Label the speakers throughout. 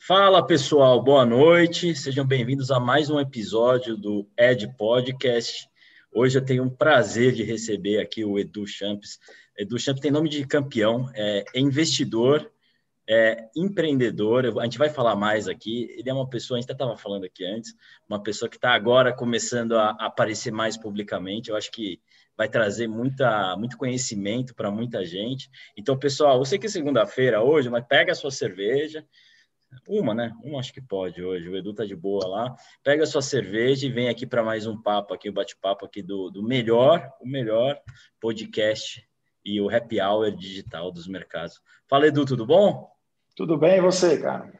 Speaker 1: Fala pessoal, boa noite, sejam bem-vindos a mais um episódio do Ed Podcast. Hoje eu tenho um prazer de receber aqui o Edu Champs. Edu Champs tem nome de campeão, é investidor, é empreendedor. A gente vai falar mais aqui. Ele é uma pessoa, a gente até estava falando aqui antes, uma pessoa que está agora começando a aparecer mais publicamente. Eu acho que vai trazer muita, muito conhecimento para muita gente. Então, pessoal, sei que é segunda-feira hoje, mas pega a sua cerveja, uma, né? Uma acho que pode hoje. O Edu tá de boa lá. Pega a sua cerveja e vem aqui para mais um papo aqui, o um bate-papo aqui do, do melhor, o melhor podcast e o happy hour digital dos mercados. Fala, Edu, tudo bom?
Speaker 2: Tudo bem, e você, cara?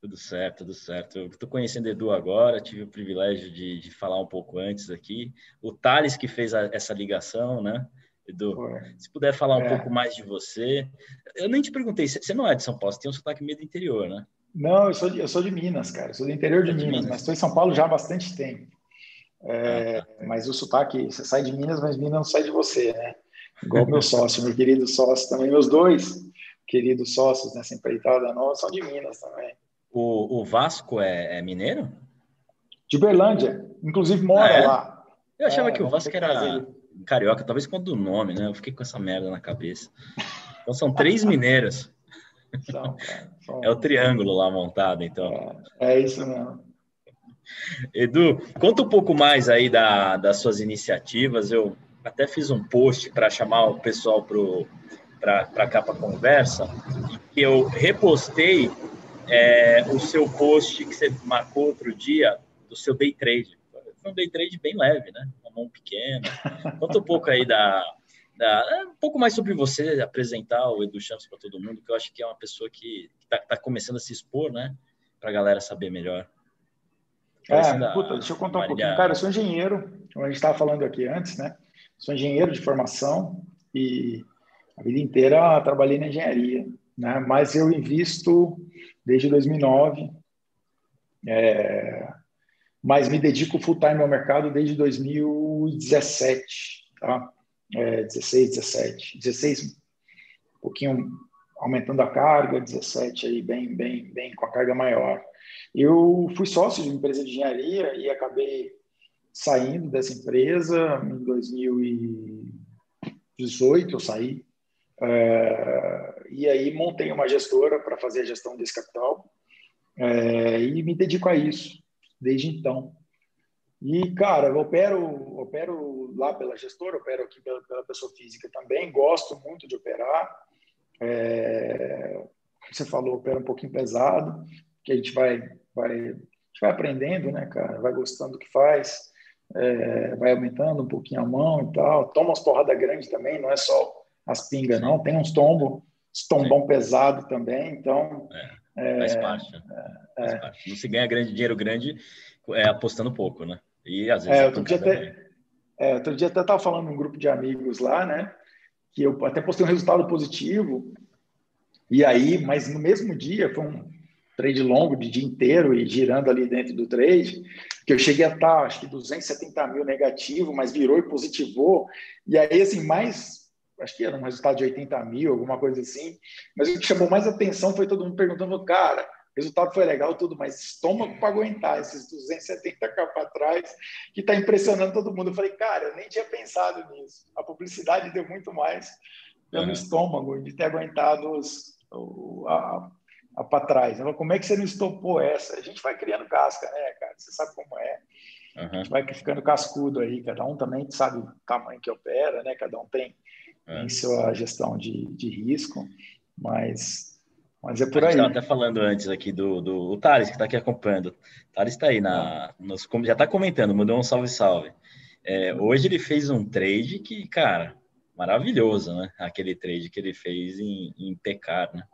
Speaker 1: Tudo certo, tudo certo. Eu estou conhecendo o Edu agora, tive o privilégio de, de falar um pouco antes aqui. O Thales que fez a, essa ligação, né? Edu, se puder falar um é. pouco mais de você. Eu nem te perguntei, você não é de São Paulo, você tem um sotaque meio do interior, né?
Speaker 2: Não, eu sou de, eu sou de Minas, cara. Eu sou do interior de, Minas, Minas, mas estou em São Paulo já há bastante tempo. É, ah, tá. Mas o sotaque, você sai de Minas, mas Minas não sai de você, né? Igual meu sócio, meu querido sócio também. Meus dois queridos sócios nessa empreitada nova são de Minas também.
Speaker 1: O, o Vasco é, é, mineiro?
Speaker 2: De Berlândia. Inclusive mora ah, é? lá.
Speaker 1: Eu achava é, que o Vasco era carioca, talvez quanto do nome, né? Eu fiquei com essa merda na cabeça. Então são três mineiros. São, são... É o triângulo lá montado, então.
Speaker 2: É, é, isso mesmo.
Speaker 1: Edu, conta um pouco mais aí da, das suas iniciativas. Eu até fiz um post para chamar o pessoal para cá para conversa, e eu repostei é, o seu post que você marcou outro dia do seu day trade. Foi um day trade bem leve, né? Uma mão pequena. Conta um pouco aí da, é, um pouco mais sobre você, apresentar o Edu Champs para todo mundo, que eu acho que é uma pessoa que está tá começando a se expor, né? Para a galera saber melhor.
Speaker 2: É, da, puta, deixa eu contar Maria... um pouquinho. Cara, eu sou engenheiro, como a gente estava falando aqui antes, né? Sou engenheiro de formação e a vida inteira trabalhei na engenharia, né? Mas eu invisto desde 2009, é, mas me dedico full time ao mercado desde 2017, tá? É, 16, 17, 16 um pouquinho aumentando a carga, 17 aí bem, bem, bem com a carga maior. Eu fui sócio de uma empresa de engenharia e acabei saindo dessa empresa em 2018 eu saí é, e aí montei uma gestora para fazer a gestão desse capital é, e me dedico a isso desde então. E, cara, eu opero, opero lá pela gestora, opero aqui pela, pela pessoa física também, gosto muito de operar. É, como você falou, opera um pouquinho pesado, que a gente vai, vai, a gente vai aprendendo, né, cara? Vai gostando do que faz, é, vai aumentando um pouquinho a mão e tal. Toma umas porradas grandes também, não é só as pingas, não. Tem uns tombos, tombão pesado também, então...
Speaker 1: É, faz parte. É, faz parte. Não se ganha grande dinheiro grande é, apostando pouco, né? E às vezes.
Speaker 2: É, outro, dia até, é, outro dia até estava falando num grupo de amigos lá, né? Que eu até postei um resultado positivo. E aí, mas no mesmo dia, foi um trade longo de dia inteiro e girando ali dentro do trade, que eu cheguei a estar, acho que 270 mil negativo, mas virou e positivou. E aí, assim, mais acho que era um resultado de 80 mil, alguma coisa assim. Mas o que chamou mais atenção foi todo mundo perguntando, cara, resultado foi legal, tudo, mas estômago para aguentar esses 270k para trás, que está impressionando todo mundo. Eu falei, cara, eu nem tinha pensado nisso. A publicidade deu muito mais pelo uhum. estômago, de ter aguentado os, o, a, a para trás. Como é que você não estopou essa? A gente vai criando casca, né, cara? Você sabe como é. Uhum. A gente vai ficando cascudo aí, cada um também sabe o tamanho que opera, né? Cada um tem, uhum. tem sua gestão de, de risco, mas mas é por aí.
Speaker 1: estava até falando antes aqui do, do Thales, que está aqui acompanhando. O Thales está aí, na, nos, já está comentando, mandou um salve, salve. É, hoje ele fez um trade que, cara, maravilhoso, né? Aquele trade que ele fez em, em pecar, né?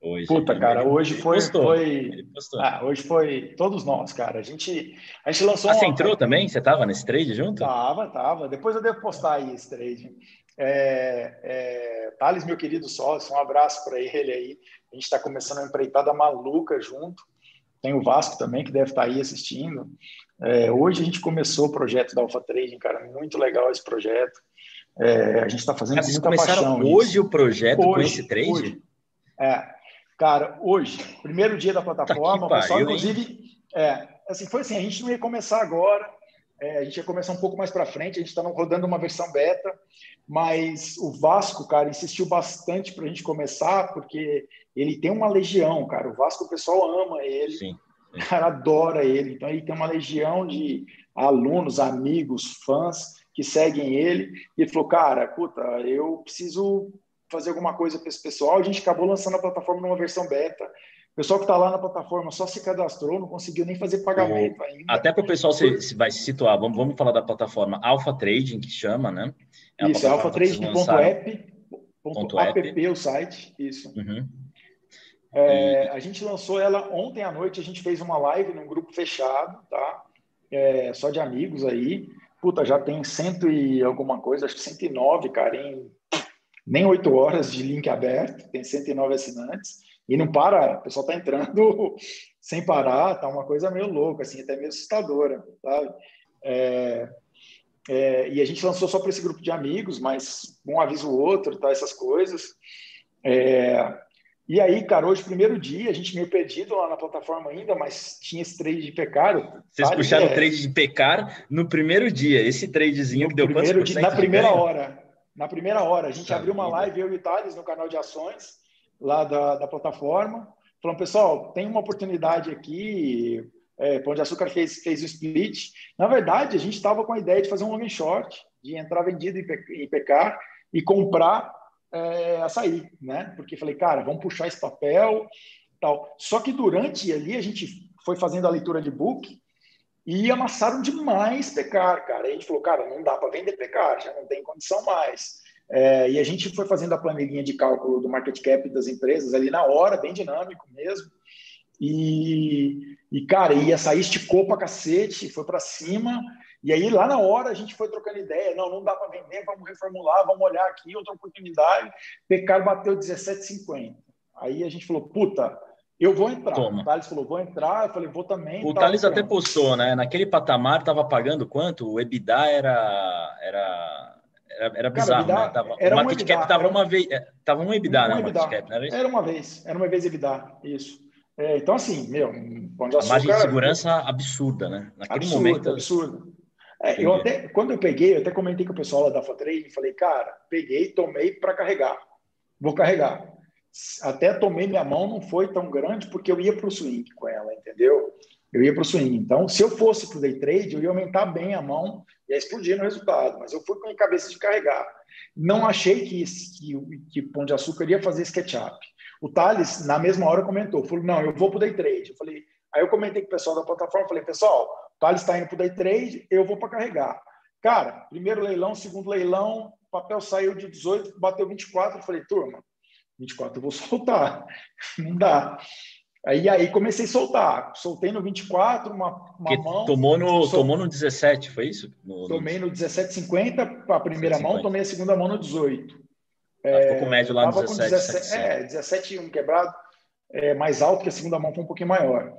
Speaker 2: Hoje, Puta, ele, cara, hoje ele foi. Postou, foi ah, hoje foi todos nós, cara. A gente, a gente lançou.
Speaker 1: Ah, uma... você entrou também? Você estava nesse trade junto?
Speaker 2: Tava, tava. Depois eu devo postar aí esse trade. É, é, Thales, meu querido sócio, um abraço para ele aí. A gente está começando uma empreitada maluca junto. Tem o Vasco também, que deve estar tá aí assistindo. É, hoje a gente começou o projeto da Alpha Trading, cara. Muito legal esse projeto. É, a gente está fazendo Vocês muita
Speaker 1: começaram
Speaker 2: paixão.
Speaker 1: Hoje isso. o projeto hoje, com esse trade? Hoje.
Speaker 2: É. Cara, hoje, primeiro dia da plataforma, tá o pessoal, inclusive, é, assim, foi assim, a gente não ia começar agora, é, a gente ia começar um pouco mais para frente, a gente estava rodando uma versão beta, mas o Vasco, cara, insistiu bastante para a gente começar, porque ele tem uma legião, cara. O Vasco, o pessoal ama ele, sim. o cara adora ele. Então, ele tem uma legião de alunos, amigos, fãs que seguem ele. E ele falou, cara, puta, eu preciso fazer alguma coisa para esse pessoal. A gente acabou lançando a plataforma numa versão beta. O pessoal que está lá na plataforma só se cadastrou, não conseguiu nem fazer pagamento ainda.
Speaker 1: Até para o pessoal se, se, vai se situar, vamos, vamos falar da plataforma Alpha Trading, que chama, né?
Speaker 2: É isso, alphatrading.app, app, o site, isso. Uhum. É, a gente lançou ela ontem à noite, a gente fez uma live num grupo fechado, tá? É, só de amigos aí. Puta, já tem cento e alguma coisa, acho que 109, cara, em nem oito horas de link aberto, tem 109 assinantes. E não para, o pessoal está entrando sem parar, tá uma coisa meio louca, assim, até meio assustadora, sabe? É, é, e a gente lançou só para esse grupo de amigos, mas um avisa o outro, tá, essas coisas. É, e aí, cara, hoje, primeiro dia, a gente meio perdido lá na plataforma ainda, mas tinha esse trade de pecar.
Speaker 1: Vocês puxaram o trade de pecar no primeiro dia, esse tradezinho no que deu
Speaker 2: primeiro dia, Na primeira hora. Na primeira hora. A gente abriu uma live, eu e o Thales, no canal de ações lá da, da plataforma. Falando, pessoal, tem uma oportunidade aqui. É, Pão de Açúcar fez, fez o split. Na verdade, a gente estava com a ideia de fazer um long short, de entrar vendido em PK e comprar é, açaí, né? Porque falei, cara, vamos puxar esse papel tal. Só que durante ali a gente foi fazendo a leitura de book e amassaram demais pecar, cara. A gente falou, cara, não dá para vender pecar, já não tem condição mais. É, e a gente foi fazendo a planilhinha de cálculo do market cap das empresas ali na hora, bem dinâmico mesmo. E, e cara, e açaí esticou para cacete, foi para cima. E aí, lá na hora, a gente foi trocando ideia. Não, não dá para vender, vamos reformular, vamos olhar aqui, outra oportunidade. Pecar bateu 17,50. Aí a gente falou, puta, eu vou entrar. Toma. O Thales falou, vou entrar. Eu falei, vou também.
Speaker 1: O Thales até postou, né? Naquele patamar, estava pagando quanto? O EBITDA era... era... Era, era bizarro, Cara, né? Tava, era o market cap estava uma vez, é, tava um EBITDA, um né? EBITDA. Market cap,
Speaker 2: era, era uma vez, era uma vez EBITDA, isso. É, então assim, meu,
Speaker 1: pão de açúcar, a margem de segurança absurda, né?
Speaker 2: Naquele momento, absurdo. É, eu até, quando eu peguei, eu até comentei com o pessoal lá da Fatrade, falei, cara, peguei, tomei para carregar, vou carregar até tomei minha mão, não foi tão grande, porque eu ia para o swing com ela, entendeu? Eu ia para o swing. Então, se eu fosse para o day trade, eu ia aumentar bem a mão e ia explodir no resultado, mas eu fui com a cabeça de carregar. Não achei que, que, que Pão de Açúcar ia fazer SketchUp. O Thales, na mesma hora, comentou, falou, não, eu vou para o day trade. Eu falei, aí eu comentei com o pessoal da plataforma, falei, pessoal, o Thales está indo para o day trade, eu vou para carregar. Cara, primeiro leilão, segundo leilão, papel saiu de 18, bateu 24, eu falei, turma, 24 eu vou soltar. Não dá. Aí, aí comecei a soltar. Soltei no 24, uma, uma mão.
Speaker 1: Tomou no, sol... tomou no 17, foi isso?
Speaker 2: No, tomei no 17,50 a primeira 17, mão, tomei a segunda mão no 18.
Speaker 1: É, ficou com médio lá no 17. 17
Speaker 2: é, 17,1 quebrado, é, mais alto que a segunda mão foi um pouquinho maior.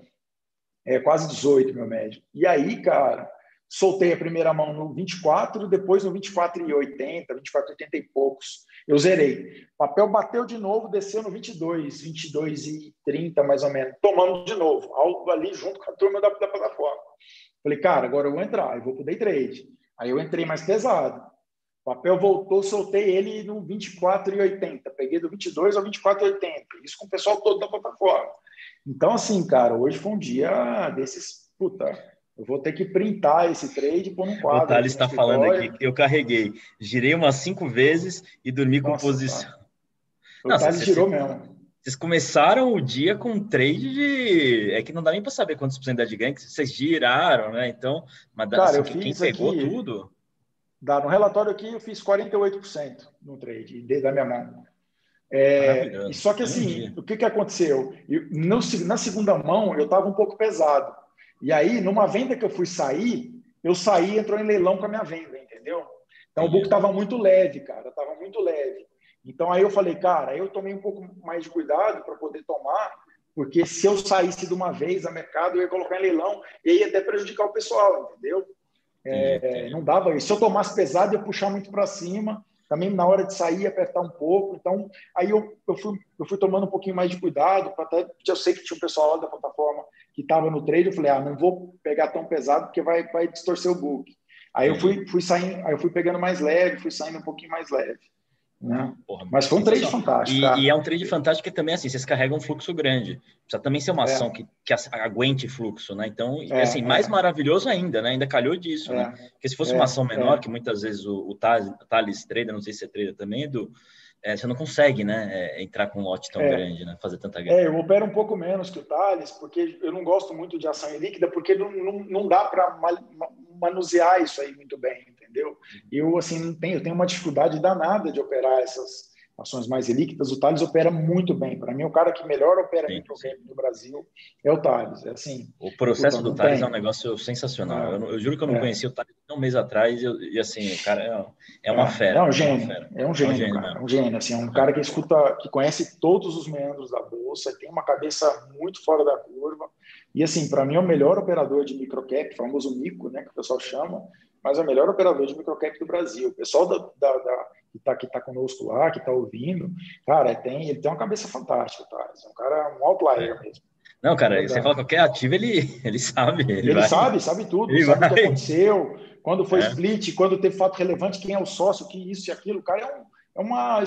Speaker 2: É quase 18 meu médio. E aí, cara, soltei a primeira mão no 24, depois no 24,80, 24,80 e poucos. Eu zerei. O papel bateu de novo, desceu no 22, 22 e 30 mais ou menos. Tomamos de novo, algo ali junto com a turma da, da plataforma. Falei, cara, agora eu vou entrar, eu vou pro day trade. Aí eu entrei mais pesado. O papel voltou, soltei ele no 24,80. Peguei do 22 ao 24,80. Isso com o pessoal todo da plataforma. Então, assim, cara, hoje foi um dia desses. Puta, eu vou ter que printar esse trade e pôr num quadro.
Speaker 1: O Thales está falando aqui que eu carreguei, girei umas cinco vezes e dormi com Nossa, posição. Tá.
Speaker 2: O Nossa, Thales girou mesmo.
Speaker 1: Vocês começaram o dia com um trade de. É que não dá nem para saber quantos por cento de ganho que vocês giraram, né? Então, mas Cara, assim, eu quem pegou aqui, tudo.
Speaker 2: Dá, no relatório aqui eu fiz 48% no trade, desde a minha mão. É, só que assim, o que, que aconteceu? Eu, no, na segunda mão eu estava um pouco pesado. E aí, numa venda que eu fui sair, eu saí e entrou em leilão com a minha venda, entendeu? Então o book estava muito leve, cara, estava muito leve. Então aí eu falei, cara, eu tomei um pouco mais de cuidado para poder tomar, porque se eu saísse de uma vez a mercado, eu ia colocar em leilão e ia até prejudicar o pessoal, entendeu? É, não dava isso. Se eu tomasse pesado, ia puxar muito para cima. Também na hora de sair apertar um pouco. Então, aí eu, eu, fui, eu fui tomando um pouquinho mais de cuidado, até eu sei que tinha um pessoal lá da plataforma que estava no trade, eu falei, ah, não vou pegar tão pesado porque vai, vai distorcer o book. Aí eu fui, fui saindo, aí eu fui pegando mais leve, fui saindo um pouquinho mais leve. Né? Porra, Mas foi um trade fantástico.
Speaker 1: E, e, é um trade fantástico que também, assim, vocês carregam um fluxo grande. Precisa também ser uma é. ação que, que aguente fluxo, né? Então, é, assim, mais é. maravilhoso ainda, né? Ainda calhou disso, né? É. Porque se fosse uma é, ação menor, que muitas vezes o, o Thales, Thales trader, não sei se é trader também, do é, você não consegue, né, é, entrar com um lote tão é, grande, né, fazer tanta
Speaker 2: grana. É, eu opero um pouco menos que o Thales, porque eu não gosto muito de ação líquida, porque não, não, não dá para manusear isso aí muito bem, entendeu? Eu, assim, não tenho, eu tenho uma dificuldade danada de operar essas, ações mais líquidas, o Thales opera muito bem. Para mim, o cara que melhor opera microcap no Brasil é o Thales. É assim,
Speaker 1: o processo do Thales é um negócio sensacional. É. Eu, eu, juro que eu não é. conhecia o Thales um mês atrás e, e assim, o cara é, é uma é. fera.
Speaker 2: É um gênio. É um gênio, é um gênio, cara. É um gênio. Assim, é um cara que escuta, que conhece todos os meandros da bolsa, tem uma cabeça muito fora da curva. E assim, para mim é o melhor operador de microcap, famoso mico, né, que o pessoal chama, mas é o melhor operador de microcap do Brasil. O pessoal da, da, da que está que tá conosco lá, que está ouvindo, cara, tem, ele tem uma cabeça fantástica, tá? é um cara, um outlier é. mesmo.
Speaker 1: Não, cara, você fala qualquer ativo, ele, ele sabe.
Speaker 2: Ele, ele sabe, sabe tudo, ele sabe vai. o que aconteceu, quando foi é. split, quando teve fato relevante, quem é o sócio, que isso e aquilo. O cara é um, é uma.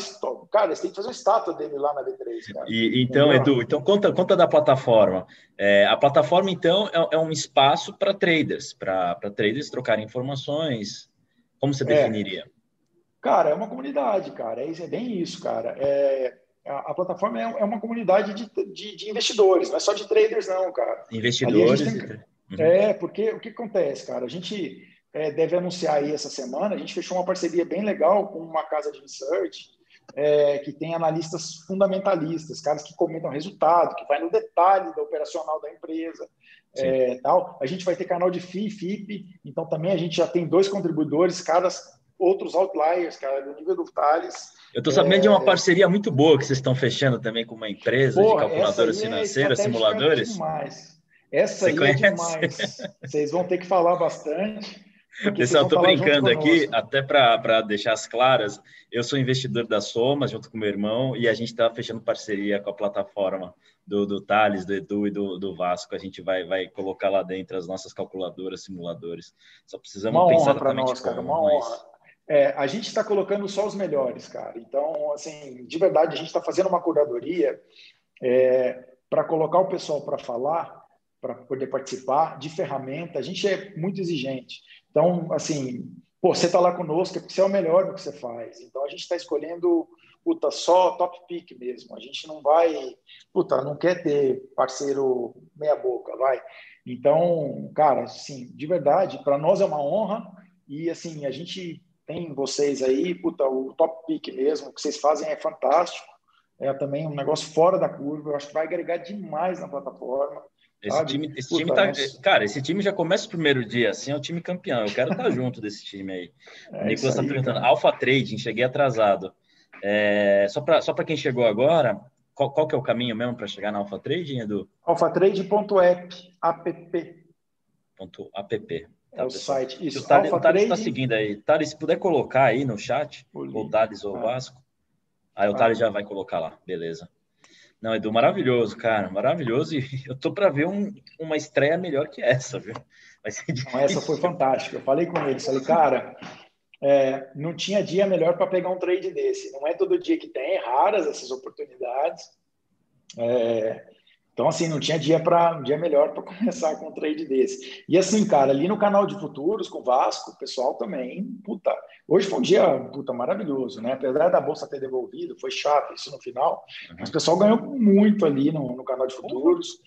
Speaker 2: Cara, você tem que fazer uma estátua dele lá na B3. Cara.
Speaker 1: E, então, Entendeu? Edu, então conta, conta da plataforma. É, a plataforma, então, é, é um espaço para traders, para traders trocarem informações. Como você é. definiria?
Speaker 2: Cara, é uma comunidade, cara. É, é bem isso, cara. É, a, a plataforma é, é, uma comunidade de, de, de, investidores, não é só de traders, não, cara.
Speaker 1: Investidores.
Speaker 2: Tem, uhum. É, porque o que acontece, cara? A gente é, deve anunciar aí essa semana, a gente fechou uma parceria bem legal com uma casa de research é, que tem analistas fundamentalistas, caras que comentam resultado, que vai no detalhe da operacional da empresa. É, tal. A gente vai ter canal de FII, FIP, então também a gente já tem dois contribuidores, caras outros outliers, cara, do nível do Thales.
Speaker 1: Eu estou sabendo é... de uma é, parceria muito boa que vocês estão fechando também com uma empresa Pô, de calculadoras é financeiras, é simuladores.
Speaker 2: Demais. Essa Você aí conhece? é demais. Vocês vão ter que falar bastante.
Speaker 1: Pessoal, estou brincando aqui, até para deixar as claras, eu sou investidor da Soma, junto com meu irmão, e a gente está fechando parceria com a plataforma do, do Thales, do Edu e do, do Vasco. A gente vai, vai colocar lá dentro as nossas calculadoras, simuladores. Só precisamos
Speaker 2: uma
Speaker 1: pensar
Speaker 2: para nós, cara, uma mas... honra. É, a gente está colocando só os melhores, cara. Então, assim, de verdade, a gente está fazendo uma curadoria é, para colocar o pessoal para falar, para poder participar de ferramenta. A gente é muito exigente. Então, assim, pô, você está lá conosco é porque você é o melhor no que você faz. Então, a gente está escolhendo, puta, só top pick mesmo. A gente não vai, puta, não quer ter parceiro meia boca, vai. Então, cara, assim, de verdade, para nós é uma honra e, assim, a gente tem vocês aí, puta, o top pick mesmo, o que vocês fazem é fantástico. É também um negócio fora da curva, eu acho que vai agregar demais na plataforma.
Speaker 1: Esse time, esse time tá, nossa. cara, esse time já começa o primeiro dia assim, é o time campeão. Eu quero estar junto desse time aí. É o Nicolas está perguntando, Alpha Trading, cheguei atrasado. É, só para só quem chegou agora, qual, qual que é o caminho mesmo para chegar na Alpha Trading, Edu?
Speaker 2: alphatrade.app. app.
Speaker 1: Ponto app.
Speaker 2: Tá, é o pessoal? site.
Speaker 1: Isso. O Thales está seguindo aí. Thales, se puder colocar aí no chat, o Thales ou ah. Vasco, aí o ah. Thales já vai colocar lá. Beleza. Não, Edu, maravilhoso, cara, maravilhoso. E eu tô para ver um, uma estreia melhor que essa, viu?
Speaker 2: Vai ser Não, essa foi fantástica. Eu falei com ele, falei, cara, é, não tinha dia melhor para pegar um trade desse. Não é todo dia que tem, é raras essas oportunidades. É, então, assim, não tinha dia para dia melhor para começar com um trade desse. E assim, cara, ali no canal de futuros com o Vasco, o pessoal também, puta, hoje foi um dia, puta, maravilhoso, né? Apesar da bolsa ter devolvido, foi chato isso no final, uhum. mas o pessoal ganhou muito ali no, no canal de futuros.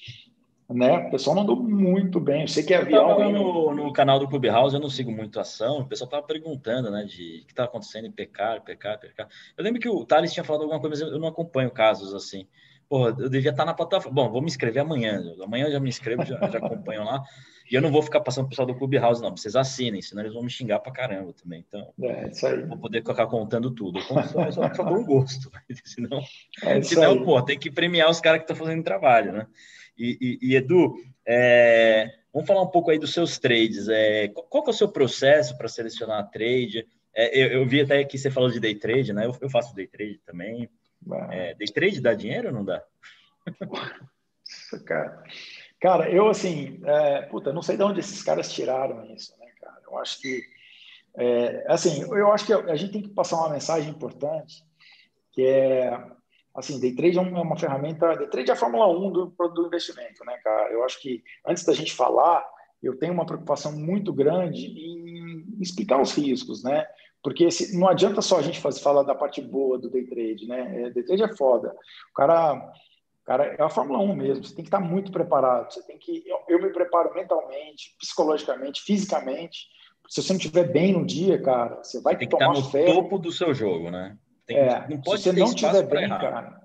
Speaker 2: Né? O pessoal mandou muito bem. Eu sei que é avião.
Speaker 1: No, no, canal do Clubhouse eu não sigo muito ação. O pessoal estava perguntando, né, de o que estava acontecendo em PK, PK, PK. Eu lembro que o Thales tinha falado alguma coisa, mas eu não acompanho casos assim porra, eu devia estar na plataforma. Bom, vou me inscrever amanhã. Amanhã eu já me inscrevo, já, já acompanho lá. E eu não vou ficar passando o pessoal do Clubhouse, não. Vocês assinem, senão eles vão me xingar pra caramba também. Então,
Speaker 2: é, isso aí.
Speaker 1: vou poder ficar contando tudo. Eu conto só, só, só um gosto. senão, é senão pô, tem que premiar os caras que estão fazendo trabalho, né? E, e, e Edu, é, vamos falar um pouco aí dos seus trades. É, qual, qual é o seu processo para selecionar a trade? É, eu, eu, vi até que você falou de day trade, né? Eu, eu faço day trade também. É, day trade dá dinheiro ou não dá?
Speaker 2: cara. cara, eu assim, é, puta, não sei de onde esses caras tiraram isso, né, cara? Eu acho que, é, assim, eu acho que a gente tem que passar uma mensagem importante, que é, assim, day trade é uma, é uma ferramenta, day trade é a Fórmula 1 do, do investimento, né, cara? Eu acho que antes da gente falar, eu tenho uma preocupação muito grande em explicar os riscos, né? Porque se, não adianta só a gente fazer, falar da parte boa do day trade, né? É, day trade é foda. O cara, cara, é a Fórmula 1 mesmo. Você tem que estar muito preparado. Você tem que. Eu, eu me preparo mentalmente, psicologicamente, fisicamente. Se você não estiver bem no dia, cara, você vai
Speaker 1: tem que tomar estar no ferro. topo do seu jogo, né?
Speaker 2: Tem, é, não pode se você não estiver bem, cara.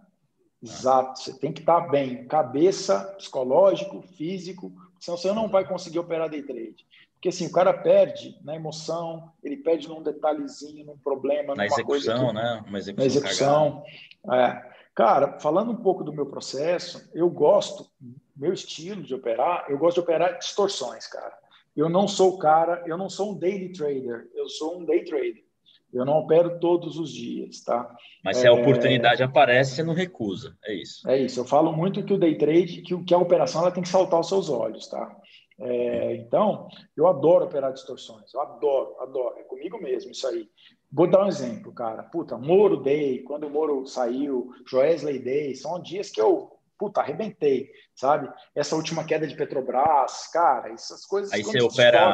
Speaker 2: Exato, você tem que estar bem, cabeça, psicológico, físico, senão você não vai conseguir operar day trade. Porque assim, o cara perde na emoção, ele perde num detalhezinho, num problema,
Speaker 1: na execução, coisa que, né?
Speaker 2: Uma execução. Na execução. É. Cara, falando um pouco do meu processo, eu gosto, meu estilo de operar, eu gosto de operar distorções, cara. Eu não sou o cara, eu não sou um daily trader, eu sou um day trader. Eu não opero todos os dias, tá?
Speaker 1: Mas se a oportunidade aparece, você não recusa, é isso.
Speaker 2: É isso. Eu falo muito que o day trade, que, que a operação ela tem que saltar os seus olhos, tá? É, então, eu adoro operar distorções, eu adoro, adoro, é comigo mesmo isso aí. Vou dar um exemplo, cara. Puta, Moro Day, quando o Moro saiu, Joesley Day, são dias que eu, puta, arrebentei, sabe? Essa última queda de Petrobras, cara, essas coisas.
Speaker 1: Aí você opera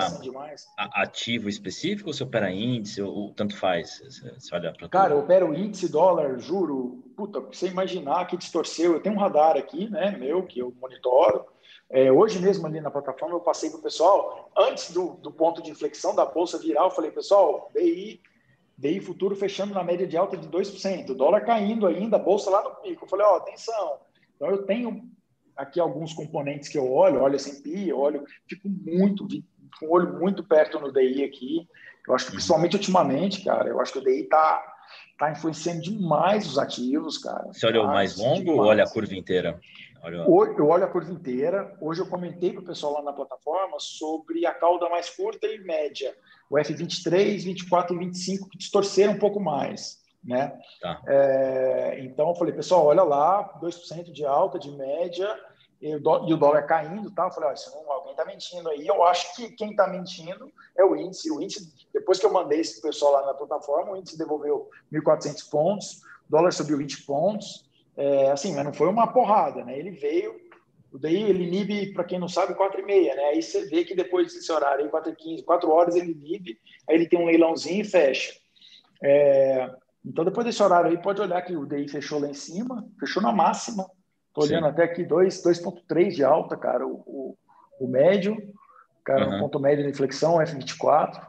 Speaker 1: ativo específico ou você opera índice, ou, tanto faz? Você
Speaker 2: olha pra cara, tudo. eu opero índice, dólar, juro, puta, você imaginar que distorceu. Eu tenho um radar aqui, né, meu, que eu monitoro é, hoje mesmo ali na plataforma eu passei para o pessoal, antes do, do, ponto de inflexão da bolsa viral, eu falei, pessoal, DI, DI futuro fechando na média de alta de 2%, dólar caindo ainda, bolsa lá no pico. Eu falei, ó, oh, atenção. Então eu tenho aqui alguns componentes que eu olho, olho S&P, olho, fico muito, com o olho muito perto no DI aqui. Eu acho que uhum. principalmente ultimamente, cara, eu acho que o DI está tá influenciando demais os ativos, cara.
Speaker 1: Você olha o mais longo ou olha a curva inteira?
Speaker 2: Olha... Eu olho a curva inteira. Hoje eu comentei para o pessoal lá na plataforma sobre a cauda mais curta e média. O F23, 24 e 25 que distorceram um pouco mais. Né? Tá. É, então eu falei, pessoal, olha lá, 2% de alta, de média, e o, dólar caindo, tá? Eu falei, ó, não, alguém está mentindo aí. Eu acho que quem está mentindo é o índice. O índice, depois que eu mandei esse pessoal lá na plataforma, o índice devolveu 1.400 pontos, o dólar subiu 20 pontos, é, assim, mas não foi uma porrada, né? Ele veio, daí ele inibe, para quem não sabe, 4 e meia, né? Aí você vê que depois desse horário, aí 4 e 15, 4 horas ele inibe, aí ele tem um leilãozinho e fecha. É, então, depois desse horário aí, pode olhar que o DI fechou lá em cima, fechou na máxima. Estou olhando até aqui 2,3 de alta, cara, o, o, o médio, cara, uhum. o ponto médio de inflexão, F24.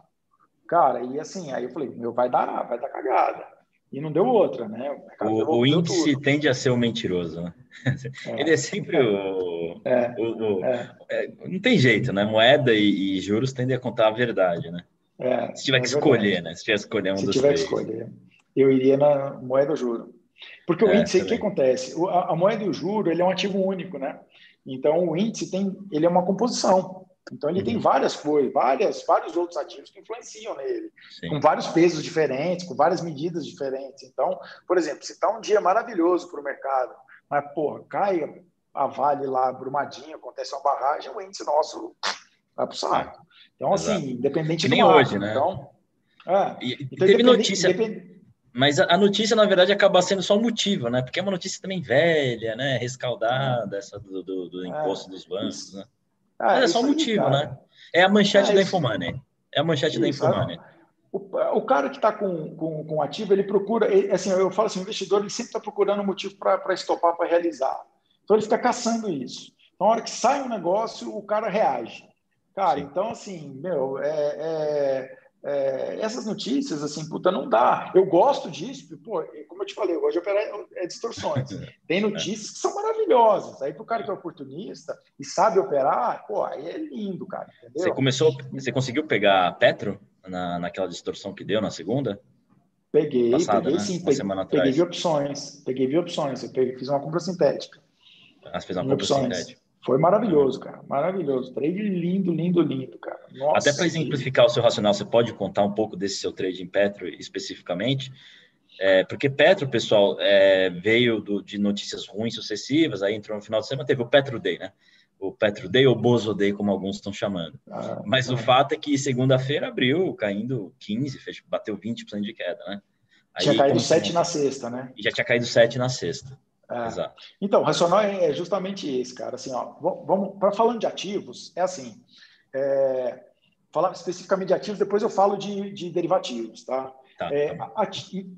Speaker 2: Cara, e assim, aí eu falei, meu, vai dar, vai dar cagada. E não deu outra, né?
Speaker 1: O, o, o índice tende a ser o mentiroso, né? É. Ele é sempre o. É. o, é. é. não tem jeito, né? Moeda e, e, juros tendem a contar a verdade, né?
Speaker 2: É,
Speaker 1: Se tiver que escolher, né? Se tiver que escolher um
Speaker 2: Se
Speaker 1: dos
Speaker 2: tiver três. que escolher, eu iria na moeda ou juro. Porque o índice, o que acontece? A, a moeda e o juro, ele é um ativo único, né? Então, o índice tem, ele é uma composição. Então ele uhum. tem várias coisas, várias, vários outros ativos que influenciam nele, Sim. com vários pesos diferentes, com várias medidas diferentes. Então, por exemplo, se está um dia maravilhoso para o mercado, mas porra, cai a Vale lá, Brumadinho, acontece uma barragem, o índice nosso vai para o saco. Então, Exato. assim, independente
Speaker 1: Nem do hoje, né? Então, é, e, então, teve notícia. Mas a notícia, na verdade, acaba sendo só um motivo, né? Porque é uma notícia também velha, né? Rescaldada, essa do, do, do é, imposto é, dos bancos, né? Ah, Mas é só um motivo, né? É a manchete é, da Infomoney. É a manchete da Infomoney.
Speaker 2: O, o, cara que está com, com, com ativo, ele procura, ele, assim, eu falo assim, o investidor ele sempre está procurando um motivo para estopar, para realizar. Então ele fica caçando isso. Então, na hora que sai um negócio, o cara reage. Cara, Sim. então assim, meu, é, é é, essas notícias, assim, puta, não dá. Eu gosto disso, pô, como eu te falei, eu gosto de operar é, distorções. Tem notícias que são maravilhosas. Aí, para o cara que é oportunista e sabe operar, pô, aí é lindo, cara. Entendeu?
Speaker 1: Você começou, você conseguiu pegar Petro na, naquela distorção que deu na segunda?
Speaker 2: Peguei, Passada, peguei né? sim. Peguei, peguei opções. Peguei vi opções. Eu peguei, fiz uma compra sintética.
Speaker 1: Ah, você fez uma compra opções. sintética.
Speaker 2: Foi maravilhoso, cara. Maravilhoso. Trade lindo, lindo, lindo, cara.
Speaker 1: Nossa, Até para exemplificar o seu racional, você pode contar um pouco desse seu trade em Petro especificamente? É, porque Petro, pessoal, é, veio do, de notícias ruins sucessivas, aí entrou no final de semana, teve o Petro Day, né? O Petro Day ou Bozo Day, como alguns estão chamando. Ah, Mas o fato é que segunda-feira abriu caindo 15, fez, bateu 20% de queda, né?
Speaker 2: Aí, tinha caído 7 na sexta, né?
Speaker 1: E já tinha caído 7 na sexta.
Speaker 2: É. Exato. Então, o racional é, é justamente esse, cara. Assim, ó, vamos para falando de ativos, é assim. É, falar especificamente de ativos, depois eu falo de, de derivativos, tá? tá, é, tá.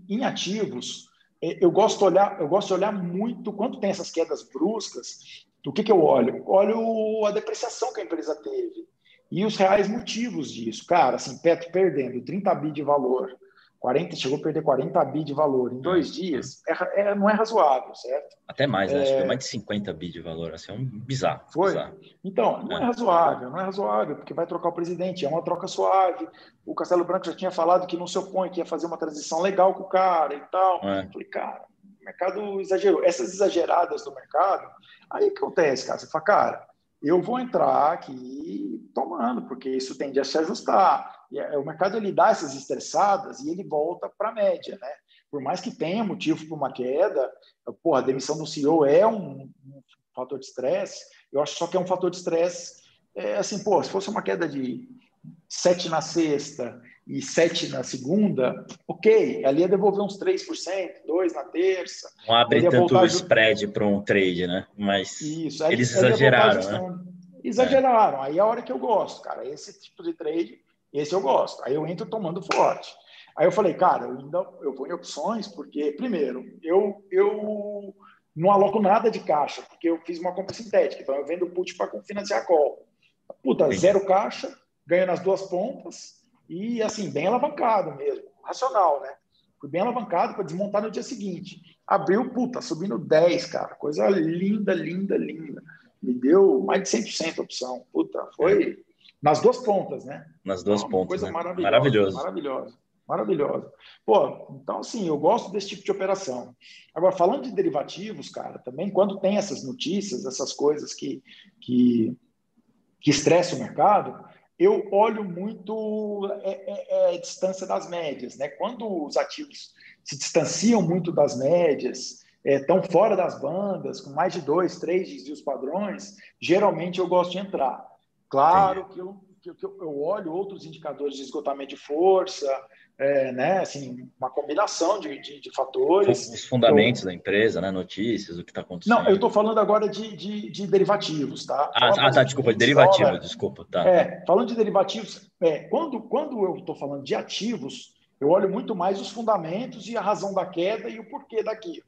Speaker 2: em ativos, é, eu gosto de olhar, eu gosto de olhar muito quando tem essas quedas bruscas. O que, que eu olho? Olho a depreciação que a empresa teve e os reais motivos disso. Cara, assim, Petro perdendo 30 bi de valor, 40, chegou a perder 40 bi de valor em dois dias, é, é, não é razoável, certo?
Speaker 1: Até mais, né? Acho que é mais de 50 bi de valor, assim, é um bizarro.
Speaker 2: Foi?
Speaker 1: Bizarro.
Speaker 2: Então, não é. é. razoável, não é razoável, porque vai trocar o presidente, é uma troca suave. O Castelo Branco já tinha falado que não se opõe, que ia fazer uma transição legal com o cara e tal. É. Falei, cara, o mercado exagerou. Essas exageradas do mercado, aí que acontece, cara? Você fala, cara, eu vou entrar aqui tomando, porque isso tende a se ajustar. E é, o mercado ele dá essas estressadas e ele volta para a média, né? Por mais que tenha motivo para uma queda, porra, a demissão do CEO é um, um fator de estresse. Eu acho só que é um fator de estresse, é, assim, pô, se fosse uma queda de 7 na sexta e 7 na segunda, ok, ali ia devolver uns 3%, 2% na terça.
Speaker 1: Não abre tanto o spread para um trade, né? Mas Isso, eles exageraram, né?
Speaker 2: Exageraram. É. Aí é a hora que eu gosto, cara. Esse tipo de trade esse eu gosto. Aí eu entro tomando forte. Aí eu falei, cara, eu ainda eu vou em opções, porque, primeiro, eu, eu não aloco nada de caixa, porque eu fiz uma compra sintética. Então eu vendo put para financiar call. Puta, zero caixa, ganho nas duas pontas e, assim, bem alavancado mesmo. Racional, né? Fui bem alavancado para desmontar no dia seguinte. Abriu, puta, subindo 10, cara. Coisa linda, linda, linda. Me deu mais de 100% opção. Puta, foi nas duas pontas, né?
Speaker 1: Nas duas
Speaker 2: Uma
Speaker 1: pontas.
Speaker 2: Coisa
Speaker 1: né?
Speaker 2: maravilhosa.
Speaker 1: Maravilhoso.
Speaker 2: Maravilhosa. Maravilhosa. Pô, então, assim, eu gosto desse tipo de operação. Agora, falando de derivativos, cara, também quando tem essas notícias, essas coisas que, que, que estressam o mercado, eu olho muito é, é, é, a distância das médias, né? Quando os ativos se distanciam muito das médias, estão é, fora das bandas, com mais de dois, três desvios padrões, geralmente eu gosto de entrar. Claro que eu, que eu olho outros indicadores de esgotamento de força, é, né, assim, uma combinação de, de, de, fatores.
Speaker 1: Os fundamentos eu, da empresa, né, notícias, o que está acontecendo.
Speaker 2: Não, eu estou falando agora de, de, de, derivativos, tá?
Speaker 1: Ah, ah tá, desculpa, de derivativo, desculpa. Tá,
Speaker 2: é, falando de derivativos, é, quando, quando eu estou falando de ativos, eu olho muito mais os fundamentos e a razão da queda e o porquê daquilo.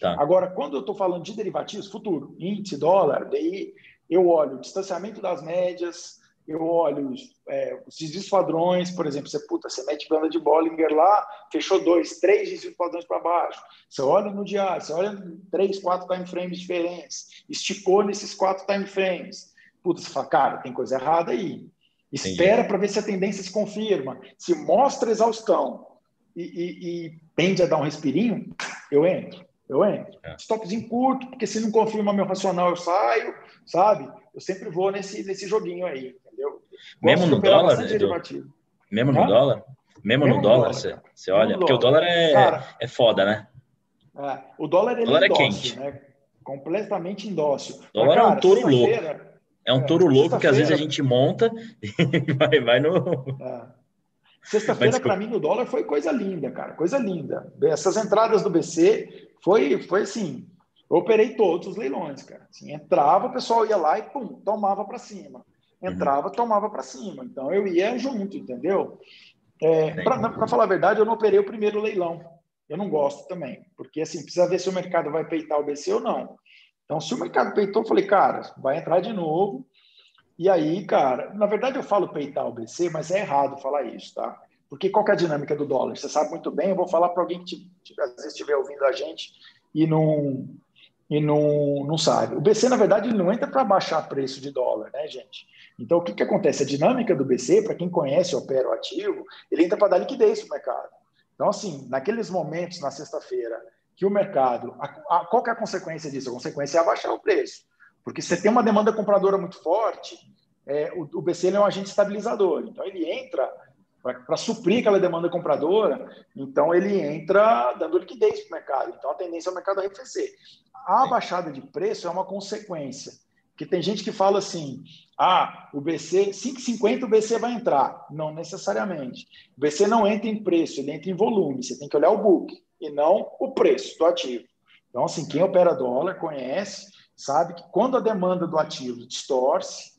Speaker 2: Tá. Agora, quando eu estou falando de derivativos, futuro, índice, dólar, daí eu olho o distanciamento das médias, eu olho é, os desvios padrões, por exemplo, você, puta, você mete banda de Bollinger lá, fechou dois, três desvios padrões para baixo. Você olha no diário, você olha três, quatro time frames diferentes, esticou nesses quatro time frames. Puta, você fala, cara, tem coisa errada aí. Espera para ver se a tendência se confirma. Se mostra exaustão e, e, e tende a dar um respirinho, eu entro eu entro. É. Stopzinho curto, porque se não confirma meu racional, eu saio, sabe? Eu sempre vou nesse, nesse joguinho aí?
Speaker 1: Mesmo no dólar? Mesmo no dólar? Mesmo, no dólar, você, você olha? Porque o dólar é, Cara, é foda, né?
Speaker 2: É, o dólar, ele o dólar é, quente. Né? Completamente indócil.
Speaker 1: O dólar Mas, cara, é um touro louco. É um é, touro louco que às vezes a gente monta e vai, vai no. É.
Speaker 2: Sexta-feira, para mim, no dólar foi coisa linda, cara. Coisa linda. Essas entradas do BC foi, foi assim, eu operei todos os leilões, cara. Assim, entrava, o pessoal ia lá e pum, tomava para cima. Entrava, uhum. tomava para cima. Então eu ia junto, entendeu? É, para falar a verdade, eu não operei o primeiro leilão. Eu não gosto também, porque assim, precisa ver se o mercado vai peitar o BC ou não. Então, se o mercado peitou, eu falei, cara, vai entrar de novo. E aí, cara, na verdade eu falo peitar o BC, mas é errado falar isso, tá? Porque qual é a dinâmica do dólar? Você sabe muito bem, eu vou falar para alguém que às vezes estiver ouvindo a gente e não, e não, não sabe. O BC, na verdade, ele não entra para baixar preço de dólar, né, gente? Então, o que, que acontece? A dinâmica do BC, para quem conhece opera o ativo, ele entra para dar liquidez para o mercado. Então, assim, naqueles momentos, na sexta-feira, que o mercado. A, a, qual que é a consequência disso? A consequência é abaixar o preço. Porque você tem uma demanda compradora muito forte, é, o, o BC é um agente estabilizador. Então, ele entra para suprir aquela demanda compradora, então ele entra dando liquidez para o mercado. Então, a tendência é o mercado arrefecer. A baixada de preço é uma consequência. Porque tem gente que fala assim: ah, o BC, 5,50 o BC vai entrar. Não necessariamente. O BC não entra em preço, ele entra em volume. Você tem que olhar o book e não o preço do ativo. Então, assim, quem opera dólar conhece, sabe que quando a demanda do ativo distorce,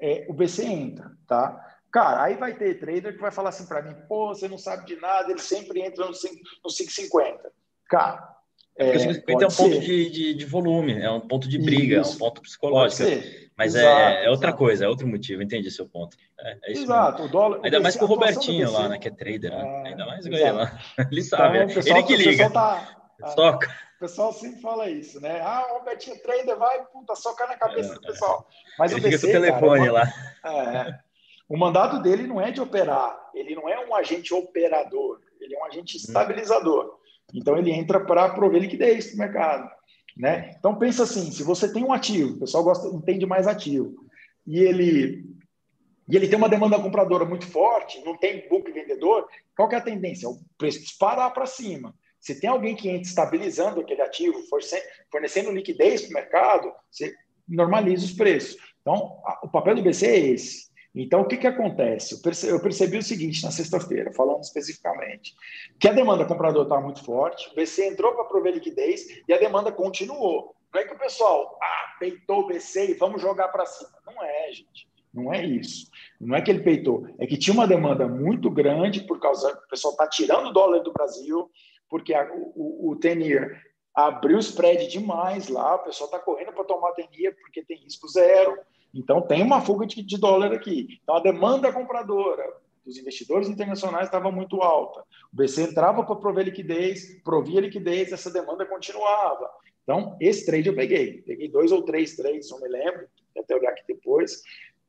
Speaker 2: é, o BC entra, tá? Cara, aí vai ter trader que vai falar assim para mim, pô, você não sabe de nada, ele sempre entra no 5,50. Cara,
Speaker 1: é, porque o 5,50 é um ser. ponto de, de, de, volume, é um ponto de briga, isso. é um ponto psicológico. Mas é, exato, é, é, outra exato. coisa, é outro motivo, entendi seu ponto. É, é
Speaker 2: exato, o dólar.
Speaker 1: Ainda mais com o Robertinho lá, né, que é trader, né? Ainda mais ganha lá. Ele sabe, então, pessoal, ele que liga. Tá,
Speaker 2: Toca. O pessoal sempre fala isso, né? Ah, o Robertinho trader vai, puta, soca na cabeça do pessoal. Mas
Speaker 1: ele o fica com o telefone cara,
Speaker 2: lá. É, o mandato dele não é de operar, ele não é um agente operador, ele é um agente estabilizador. Então ele entra para prover liquidez para o mercado. Né? Então pensa assim, se você tem um ativo, o pessoal gosta, entende mais ativo, e ele e ele tem uma demanda compradora muito forte, não tem book vendedor, qual que é a tendência? O preço disparar para cima. Se tem alguém que entra estabilizando aquele ativo, fornecendo liquidez para o mercado, você normaliza os preços. Então, o papel do BC é esse. Então, o que, que acontece? Eu percebi, o seguinte na sexta-feira, falando especificamente, que a demanda compradora estava muito forte, o BC entrou para prover liquidez e a demanda continuou. Não é que o pessoal, ah, peitou o BC e vamos jogar para cima. Não é, gente. Não é isso. Não é que ele peitou. É que tinha uma demanda muito grande por causa. O pessoal está tirando o dólar do Brasil, porque a, o, o Tenir abriu o spread demais lá, o pessoal está correndo para tomar Tenir porque tem risco zero. Então, tem uma fuga de, de dólar aqui. Então, a demanda compradora dos investidores internacionais estava muito alta. O BC entrava para prover liquidez, provia liquidez, essa demanda continuava. Então, esse trade eu peguei. Peguei dois ou três trades, não me lembro, até olhar aqui depois,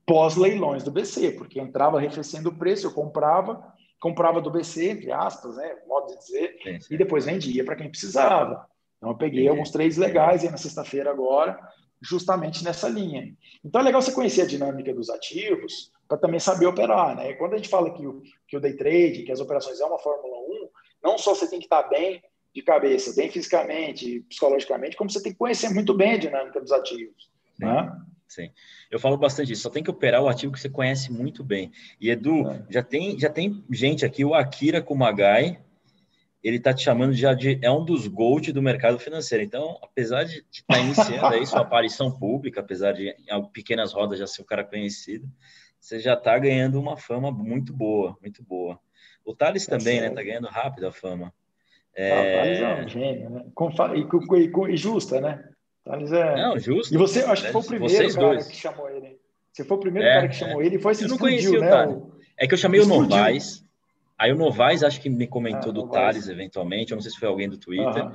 Speaker 2: pós-leilões do BC, porque entrava arrefecendo o preço, eu comprava, comprava do BC, entre aspas, né, modo de dizer, sim, sim. e depois vendia para quem precisava. Então, eu peguei sim. alguns trades legais aí na sexta-feira agora, justamente nessa linha. Então é legal você conhecer a dinâmica dos ativos para também saber operar. Né? Quando a gente fala que o, que o day trade, que as operações é uma Fórmula 1, não só você tem que estar bem de cabeça, bem fisicamente, psicologicamente, como você tem que conhecer muito bem a dinâmica dos ativos.
Speaker 1: Sim, né? sim. Eu falo bastante disso, só tem que operar o ativo que você conhece muito bem. E Edu, é. já, tem, já tem gente aqui, o Akira Kumagai, ele está te chamando já de é um dos GOAT do mercado financeiro. Então, apesar de estar tá iniciando aí sua aparição pública, apesar de em pequenas rodas já ser um cara conhecido, você já está ganhando uma fama muito boa, muito boa. O Thales é também, né? Está ganhando rápido a fama.
Speaker 2: É... Ah, o Thales é um gênio, né? E, e, e, justa, né? Thales é.
Speaker 1: Não, justo.
Speaker 2: E você, acho que foi o primeiro cara dois. que chamou ele. Você foi o primeiro é, cara que chamou é. ele e foi se
Speaker 1: Eu não conhecia né? o É que eu chamei explodiu. o Novaes Aí o Novaes acho que me comentou ah, do. Thales, eventualmente, eu não sei se foi alguém do Twitter. Uhum.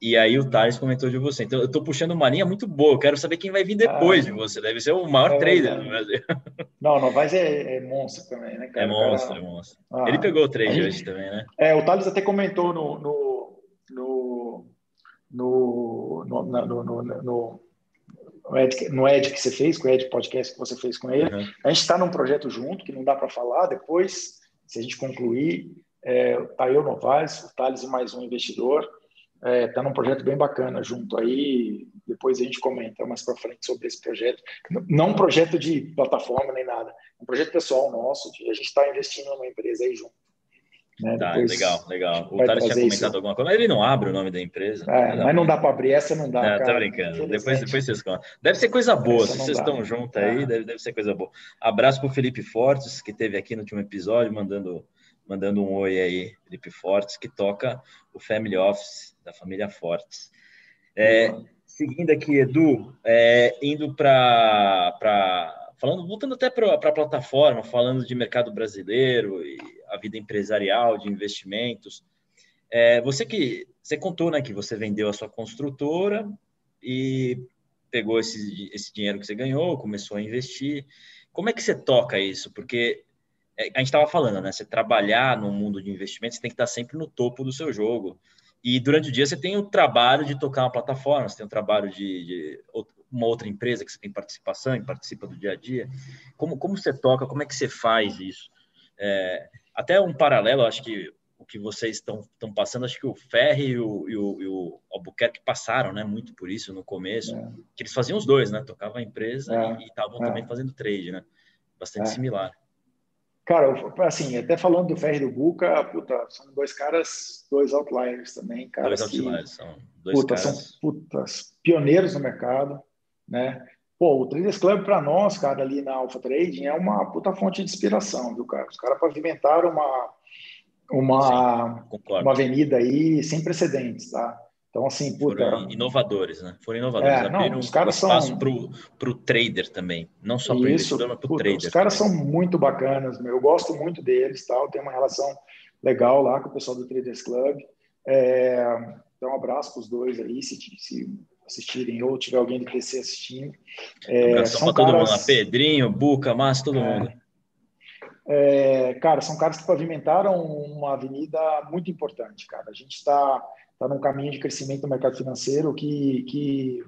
Speaker 1: E aí o Thales comentou de você. Então eu estou puxando uma linha muito boa. Eu quero saber quem vai vir depois ah, de você. Deve ser o maior é trader do Brasil.
Speaker 2: Não, o Novaes é, é, monstro também, né,
Speaker 1: cara? É monstro, cara... é monstro. Ah, Ele pegou o trade hoje também, né?
Speaker 2: É, o Thales até comentou no, no, no, no, no, no, no, no no Ed, no Ed que você fez, com o Ed Podcast que você fez com ele. Uhum. A gente está num projeto junto, que não dá para falar depois, se a gente concluir, é, tá eu, Novaes, o Thales e mais um investidor, está é, num projeto bem bacana junto aí. Depois a gente comenta mais para frente sobre esse projeto. Não um projeto de plataforma nem nada, é um projeto pessoal nosso. De, a gente está investindo numa empresa aí junto.
Speaker 1: Né? Tá, legal, legal. O Thales tinha comentado isso. alguma coisa, mas ele não abre o nome da empresa.
Speaker 2: É, mas não dá para abrir, essa não dá. Não,
Speaker 1: tá brincando. Depois, depois vocês contam. Deve ser coisa boa, essa se vocês dá. estão juntos aí, é. deve, deve ser coisa boa. Abraço para o Felipe Fortes, que teve aqui no último episódio, mandando, mandando um oi aí, Felipe Fortes, que toca o Family Office da família Fortes. É, seguindo aqui, Edu, é, indo para falando, voltando até para a plataforma, falando de mercado brasileiro e a vida empresarial, de investimentos. É, você que você contou, né, que você vendeu a sua construtora e pegou esse, esse dinheiro que você ganhou, começou a investir. Como é que você toca isso? Porque é, a gente estava falando, né? Você trabalhar no mundo de investimentos, você tem que estar sempre no topo do seu jogo. E durante o dia você tem o trabalho de tocar uma plataforma, você tem o trabalho de, de uma outra empresa que você tem participação e participa do dia a dia. Como, como você toca, como é que você faz isso? É, até um paralelo, acho que o que vocês estão passando, acho que o Ferri e o, e o, e o Albuquerque passaram né, muito por isso no começo, é. que eles faziam os dois, né? Tocavam a empresa é. e estavam também é. fazendo trade, né? Bastante é. similar.
Speaker 2: Cara, assim, até falando do Ferri e do Buca, puta, são dois caras, dois outliers também, caras
Speaker 1: dois outliers, são dois
Speaker 2: puta, caras... São putas, pioneiros no mercado, né? Pô, o Traders Club para nós, cara, ali na Alpha Trading é uma puta fonte de inspiração, viu, cara? Os caras pavimentaram uma uma, Sim, uma avenida aí sem precedentes, tá? Então, assim, puta...
Speaker 1: Foram inovadores, né? Foram inovadores. É, não, os caras um espaço são... para o trader também, não só para o investidor, mas para o trader.
Speaker 2: Os caras também. são muito bacanas, meu. eu gosto muito deles, tal. tenho uma relação legal lá com o pessoal do Traders Club. É... Então, um abraço para os dois aí, se, se assistirem ou tiver alguém do PC assistindo.
Speaker 1: É, um são para caras... todo mundo, Pedrinho, Buca, Márcio, todo é, mundo.
Speaker 2: É, cara, são caras que pavimentaram uma avenida muito importante, cara. A gente está está num caminho de crescimento do mercado financeiro que, que,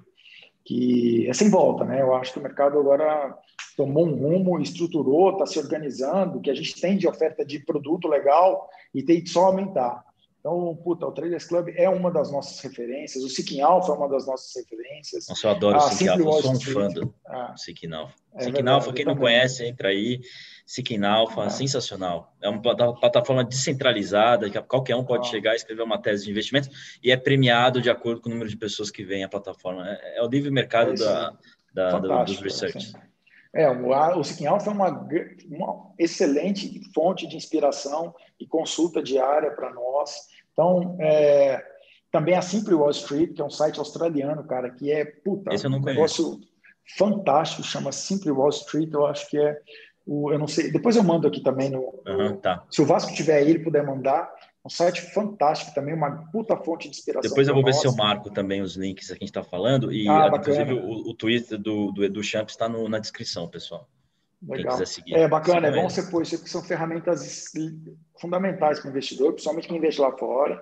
Speaker 2: que é sem volta, né? Eu acho que o mercado agora tomou um rumo, estruturou, está se organizando, que a gente tem de oferta de produto legal e tem que só aumentar. Então, puta, o Traders Club é uma das nossas referências, o Seeking Alpha é uma das nossas referências.
Speaker 1: Nossa, eu adoro o Seeking Alpha, eu sou um fã do ah, Seeking Alpha. É Seeking Alpha, quem não conhece, entra aí, Seeking Alpha, ah. sensacional. É uma plataforma descentralizada, que qualquer um pode ah. chegar e escrever uma tese de investimento e é premiado de acordo com o número de pessoas que vêm à plataforma. É, é o livre mercado é da, da, da, dos research. Assim.
Speaker 2: É, o, o Seeking Alpha é uma, uma excelente fonte de inspiração e consulta diária para nós. Então, é, também a Simple Wall Street, que é um site australiano, cara, que é puta,
Speaker 1: Esse eu não
Speaker 2: um negócio fantástico, chama Simple Wall Street, eu acho que é o, eu não sei, depois eu mando aqui também no,
Speaker 1: uhum, tá.
Speaker 2: se o Vasco tiver aí, ele puder mandar, um site fantástico também, uma puta fonte de inspiração.
Speaker 1: Depois eu vou ver se eu marco também os links que a gente está falando e ah, inclusive o, o Twitter do, do Edu Champs está na descrição, pessoal.
Speaker 2: Legal. É bacana, é bom você pôr isso, porque são ferramentas fundamentais para o investidor, principalmente quem investe lá fora.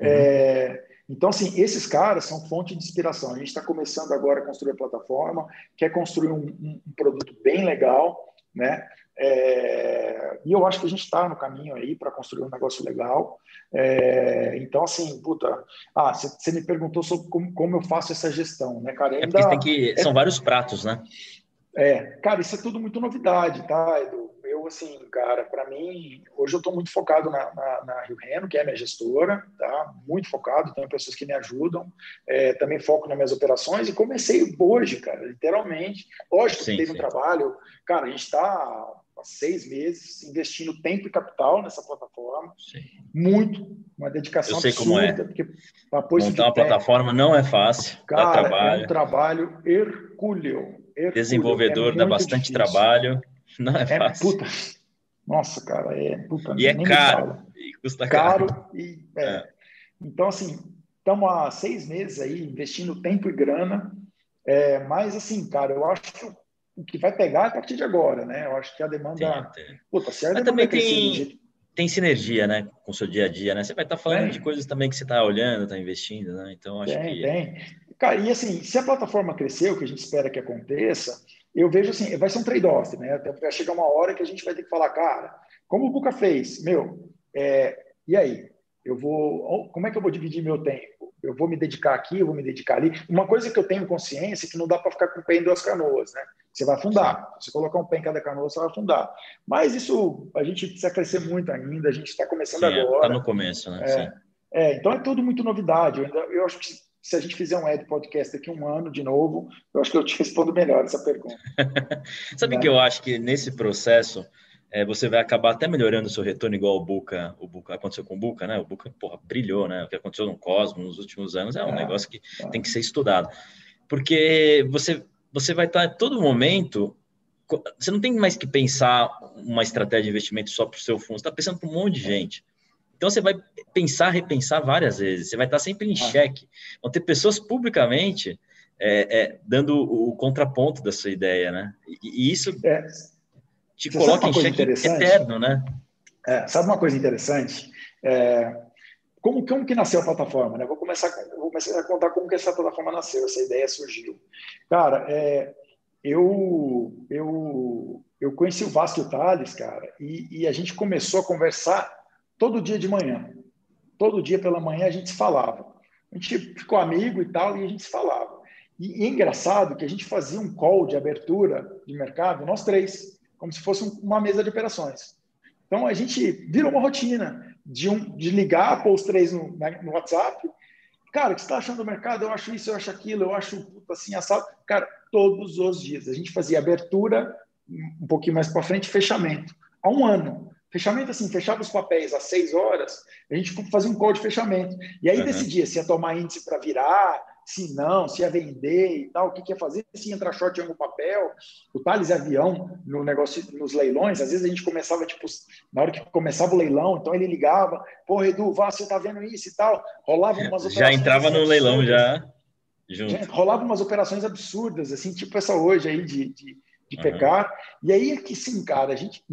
Speaker 2: Uhum. É, então, assim, esses caras são fonte de inspiração. A gente está começando agora a construir a plataforma, quer construir um, um, um produto bem legal, né? É, e eu acho que a gente está no caminho aí para construir um negócio legal. É, então, assim, puta, ah, você me perguntou sobre como, como, eu faço essa gestão, né, cara?
Speaker 1: Ainda, é que, é são vários pratos, né?
Speaker 2: É, cara, isso é tudo muito novidade, tá, Edu? Eu, assim, cara, para mim, hoje eu estou muito focado na, na, na, Rio Reno, que é a minha gestora, tá? Muito focado, tenho pessoas que me ajudam. É, também foco nas minhas operações e comecei hoje, cara, literalmente. Lógico sim, que teve sim. um trabalho, cara, a gente está há seis meses investindo tempo e capital nessa plataforma. Sim. Muito, uma dedicação
Speaker 1: Eu sei absurda, como é.
Speaker 2: Porque
Speaker 1: Montar uma plataforma não é fácil,
Speaker 2: cara, dá trabalho. É um trabalho hercúleo
Speaker 1: Desenvolvedor é dá bastante difícil. trabalho. Não é, é fácil. Puta.
Speaker 2: Nossa, cara, é puta.
Speaker 1: E é caro. E custa
Speaker 2: caro. caro e, é. É. Então, assim, estamos há seis meses aí investindo tempo e grana. É, mas, assim, cara, eu acho que o que vai pegar é a partir de agora, né? Eu acho que a demanda. Tem, tem. Puta, se a
Speaker 1: mas também tem, tem sinergia, né? Com o seu dia a dia, né? Você vai estar tá falando de coisas também que você está olhando, está investindo, né? Então, acho
Speaker 2: tem,
Speaker 1: que.
Speaker 2: Tem. Cara, e assim, se a plataforma crescer, o que a gente espera que aconteça, eu vejo assim, vai ser um trade-off, né? Até vai chegar uma hora que a gente vai ter que falar, cara, como o Buca fez, meu, é, e aí? Eu vou, como é que eu vou dividir meu tempo? Eu vou me dedicar aqui, eu vou me dedicar ali. Uma coisa que eu tenho consciência é que não dá para ficar com o pé em duas canoas, né? Você vai afundar. Se colocar um pé em cada canoa, você vai afundar. Mas isso, a gente precisa crescer muito ainda. A gente está começando Sim, agora.
Speaker 1: Está no começo, né?
Speaker 2: É, é, então é tudo muito novidade. Eu, ainda, eu acho que se a gente fizer um Ed Podcast daqui a um ano de novo, eu acho que eu te respondo melhor essa pergunta.
Speaker 1: Sabe né? que eu acho que nesse processo é, você vai acabar até melhorando o seu retorno igual o Buca, o Buca aconteceu com o Buca, né? O Buca, porra, brilhou, né? O que aconteceu no Cosmos nos últimos anos é um é, negócio que é. tem que ser estudado. Porque você, você vai estar todo momento você não tem mais que pensar uma estratégia de investimento só para o seu fundo, você está pensando para um monte de gente. Então você vai pensar, repensar várias vezes, você vai estar sempre em ah. xeque. Vão ter pessoas publicamente é, é, dando o contraponto da sua ideia, né? E, e isso é. Te coloca em xeque eterno, né?
Speaker 2: É, sabe uma coisa interessante? É, como, como que nasceu a plataforma? Né? Vou, começar, vou começar a contar como que essa plataforma nasceu, essa ideia surgiu. Cara, é, eu, eu, eu conheci o Vasco o Thales, cara, e, e a gente começou a conversar todo dia de manhã. Todo dia pela manhã a gente se falava. A gente ficou amigo e tal, e a gente se falava. E, e é engraçado que a gente fazia um call de abertura de mercado, nós três, como se fosse uma mesa de operações. Então a gente virou uma rotina de, um, de ligar, pôr os três no, no WhatsApp. Cara, o que você está achando do mercado? Eu acho isso, eu acho aquilo, eu acho puta, assim, assado. Cara, todos os dias. A gente fazia abertura, um pouquinho mais para frente, fechamento. Há um ano. Fechamento assim, fechava os papéis às seis horas, a gente fazia um call de fechamento. E aí uhum. decidia se ia tomar índice para virar, se não, se ia vender e tal, o que, que ia fazer, se ia entrar short em algum papel. O Thales Avião, no negócio, nos leilões, às vezes a gente começava, tipo, na hora que começava o leilão, então ele ligava, pô, Edu, vá, você tá vendo isso e tal. Rolava umas
Speaker 1: operações. Já entrava no leilão, já.
Speaker 2: Junto. Rolava umas operações absurdas, assim, tipo essa hoje aí de, de, de uhum. pecar. E aí é que sim, cara, a gente,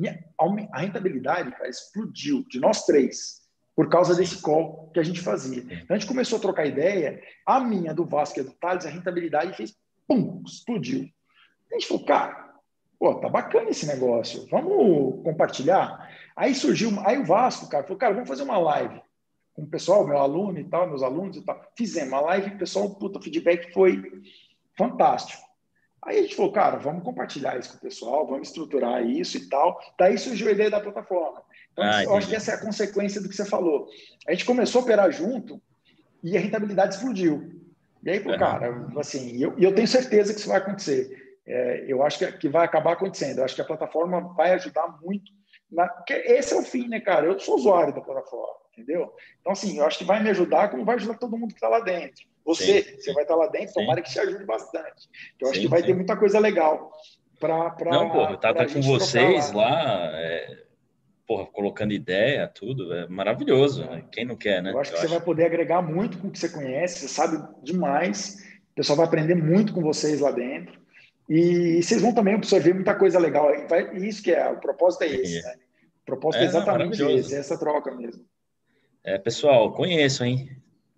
Speaker 2: a rentabilidade, cara, explodiu de nós três por causa desse call que a gente fazia. Então a gente começou a trocar ideia, a minha do Vasco e do Thales, a rentabilidade fez pum, explodiu. A gente falou, cara, pô, tá bacana esse negócio, vamos compartilhar. Aí surgiu, aí o Vasco, cara, falou, cara, vamos fazer uma live com o pessoal, meu aluno e tal, meus alunos e tal. Fizemos uma live, o pessoal, puta, o feedback foi fantástico. Aí a gente falou, cara, vamos compartilhar isso com o pessoal, vamos estruturar isso e tal. Daí surgiu a ideia da plataforma. Então, ah, eu acho que essa é a consequência do que você falou. A gente começou a operar junto e a rentabilidade explodiu. E aí, uhum. cara, assim, eu, eu tenho certeza que isso vai acontecer. É, eu acho que, que vai acabar acontecendo. Eu acho que a plataforma vai ajudar muito. Na, porque esse é o fim, né, cara? Eu sou usuário da plataforma, entendeu? Então, assim, eu acho que vai me ajudar como vai ajudar todo mundo que está lá dentro. Você, sim, você vai estar tá lá dentro, sim. tomara que te ajude bastante. Eu acho sim, que vai ter muita coisa legal para.
Speaker 1: Não, pô, tá com vocês lá, lá é porra, colocando ideia, tudo, é maravilhoso. Né? Quem não quer, né?
Speaker 2: Eu acho que eu você acho. vai poder agregar muito com o que você conhece, você sabe demais, o pessoal vai aprender muito com vocês lá dentro. E vocês vão também absorver muita coisa legal. E isso que é, o propósito é esse, né? O propósito é, é exatamente esse, é essa troca mesmo.
Speaker 1: É, pessoal, conheçam, hein?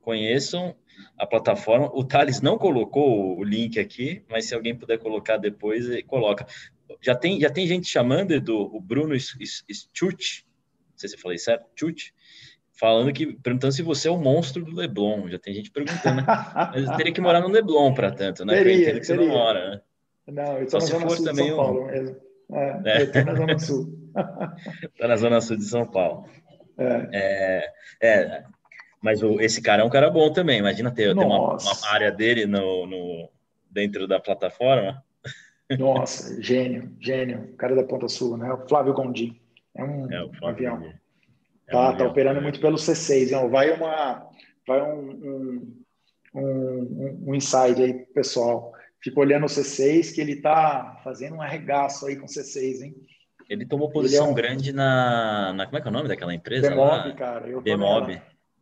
Speaker 1: Conheçam a plataforma. O Thales não colocou o link aqui, mas se alguém puder colocar depois, coloca já tem, já tem gente chamando, Edu, o Bruno Stut, não sei se eu falei certo, Stut, falando que, perguntando se você é o monstro do Leblon. Já tem gente perguntando, né? Mas teria que morar no Leblon para tanto, né?
Speaker 2: Teria, que
Speaker 1: você
Speaker 2: não mora, né? Não, eu estou na Zona Sul de São Paulo mesmo. É, é. Eu estou na Zona Sul.
Speaker 1: Está na Zona Sul de São Paulo. É. é, é mas o, esse cara é um cara bom também. Imagina ter, ter uma, uma, área dele no, no, dentro da plataforma.
Speaker 2: Nossa, gênio, gênio. Cara da Ponta Sul, né? O Flávio Gondim. É um, é, um avião. É tá, um tá avião. operando muito pelo C6. Então vai uma, vai um, um, um, um inside aí, pessoal. Fica olhando o C6 que ele tá fazendo um arregaço aí com o C6, hein?
Speaker 1: Ele tomou posição ele é um... grande na, na, Como é que é o nome daquela empresa?
Speaker 2: Demob, lá? cara. Eu
Speaker 1: Demob.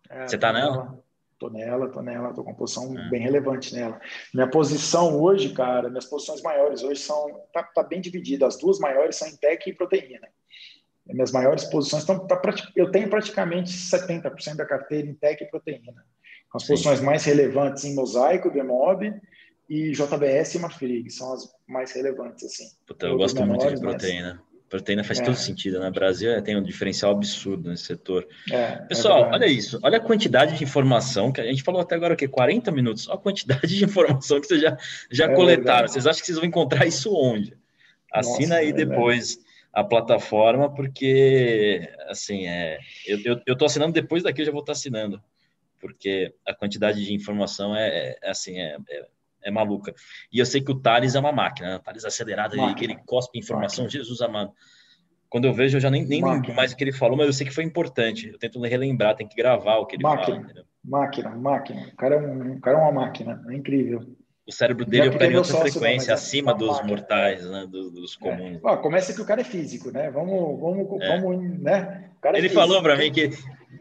Speaker 1: É, Você tá nela?
Speaker 2: Tô nela, tô nela, tô com uma posição é. bem relevante nela. Minha posição hoje, cara, minhas posições maiores hoje são tá, tá bem dividida. As duas maiores são em tech e proteína. Minhas maiores posições estão tá, eu tenho praticamente 70% da carteira em tech e proteína. As Sim. posições mais relevantes em mosaico, Demob e JBS e Marfrig, são as mais relevantes assim.
Speaker 1: Puta, eu gosto menores, muito de proteína. Mas... Proteína faz é. todo sentido. Né? Brasil é, tem um diferencial absurdo nesse setor. É, é Pessoal, olha isso. Olha a quantidade de informação que a gente falou até agora, o quê? 40 minutos. Olha a quantidade de informação que vocês já, já é coletaram. Vocês acham que vocês vão encontrar isso onde? Assina Nossa, aí é depois a plataforma, porque, assim, é, eu, eu, eu tô assinando depois daqui, eu já vou estar assinando. Porque a quantidade de informação é, é assim, é, é é maluca. E eu sei que o Thales é uma máquina, né? O Thales acelerado aí, que ele cospe informação, máquina. Jesus amado. Quando eu vejo, eu já nem, nem lembro mais o que ele falou, mas eu sei que foi importante. Eu tento relembrar, tem que gravar o que ele
Speaker 2: máquina,
Speaker 1: fala. Entendeu?
Speaker 2: Máquina, máquina. O cara, é um, o cara é uma máquina, é incrível.
Speaker 1: O cérebro dele opera em outra frequência, acima dos máquina. mortais, né? Dos, dos é. comuns.
Speaker 2: É. começa que o cara é físico, né? Vamos, vamos, é. vamos né?
Speaker 1: Ele falou para mim que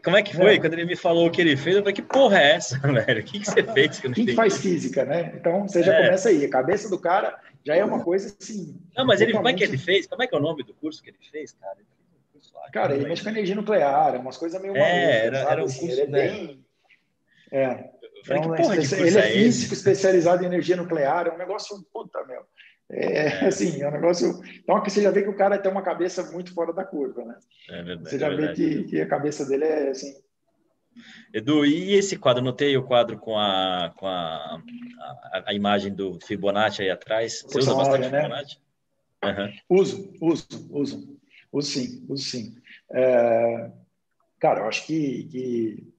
Speaker 1: como é que foi? É. Quando ele me falou o que ele fez, eu falei, que porra é essa, velho? O que, que você fez?
Speaker 2: Que Quem faz física, né? Então, você já é. começa aí. A cabeça do cara já é uma coisa assim...
Speaker 1: Não, mas ele, como é que ele fez? Como é que é o nome do curso que ele fez, cara? lá.
Speaker 2: Cara, ele mexe com energia nuclear, umas coisas meio
Speaker 1: É, era, era um assim, curso,
Speaker 2: ele é né? bem... É. Falei, é um, ele é, é físico especializado em energia nuclear, é um negócio, puta, meu. É, é, assim, é um negócio. Então, que você já vê que o cara tem uma cabeça muito fora da curva, né? É verdade. Você já é vê que, que, a cabeça dele é assim.
Speaker 1: Edu, e esse quadro? Notei o quadro com a, com a, a, a imagem do Fibonacci aí atrás. Você usa bastante né? Fibonacci?
Speaker 2: Uhum. Uso, uso, uso. Uso sim, uso sim. É, cara, eu acho que, que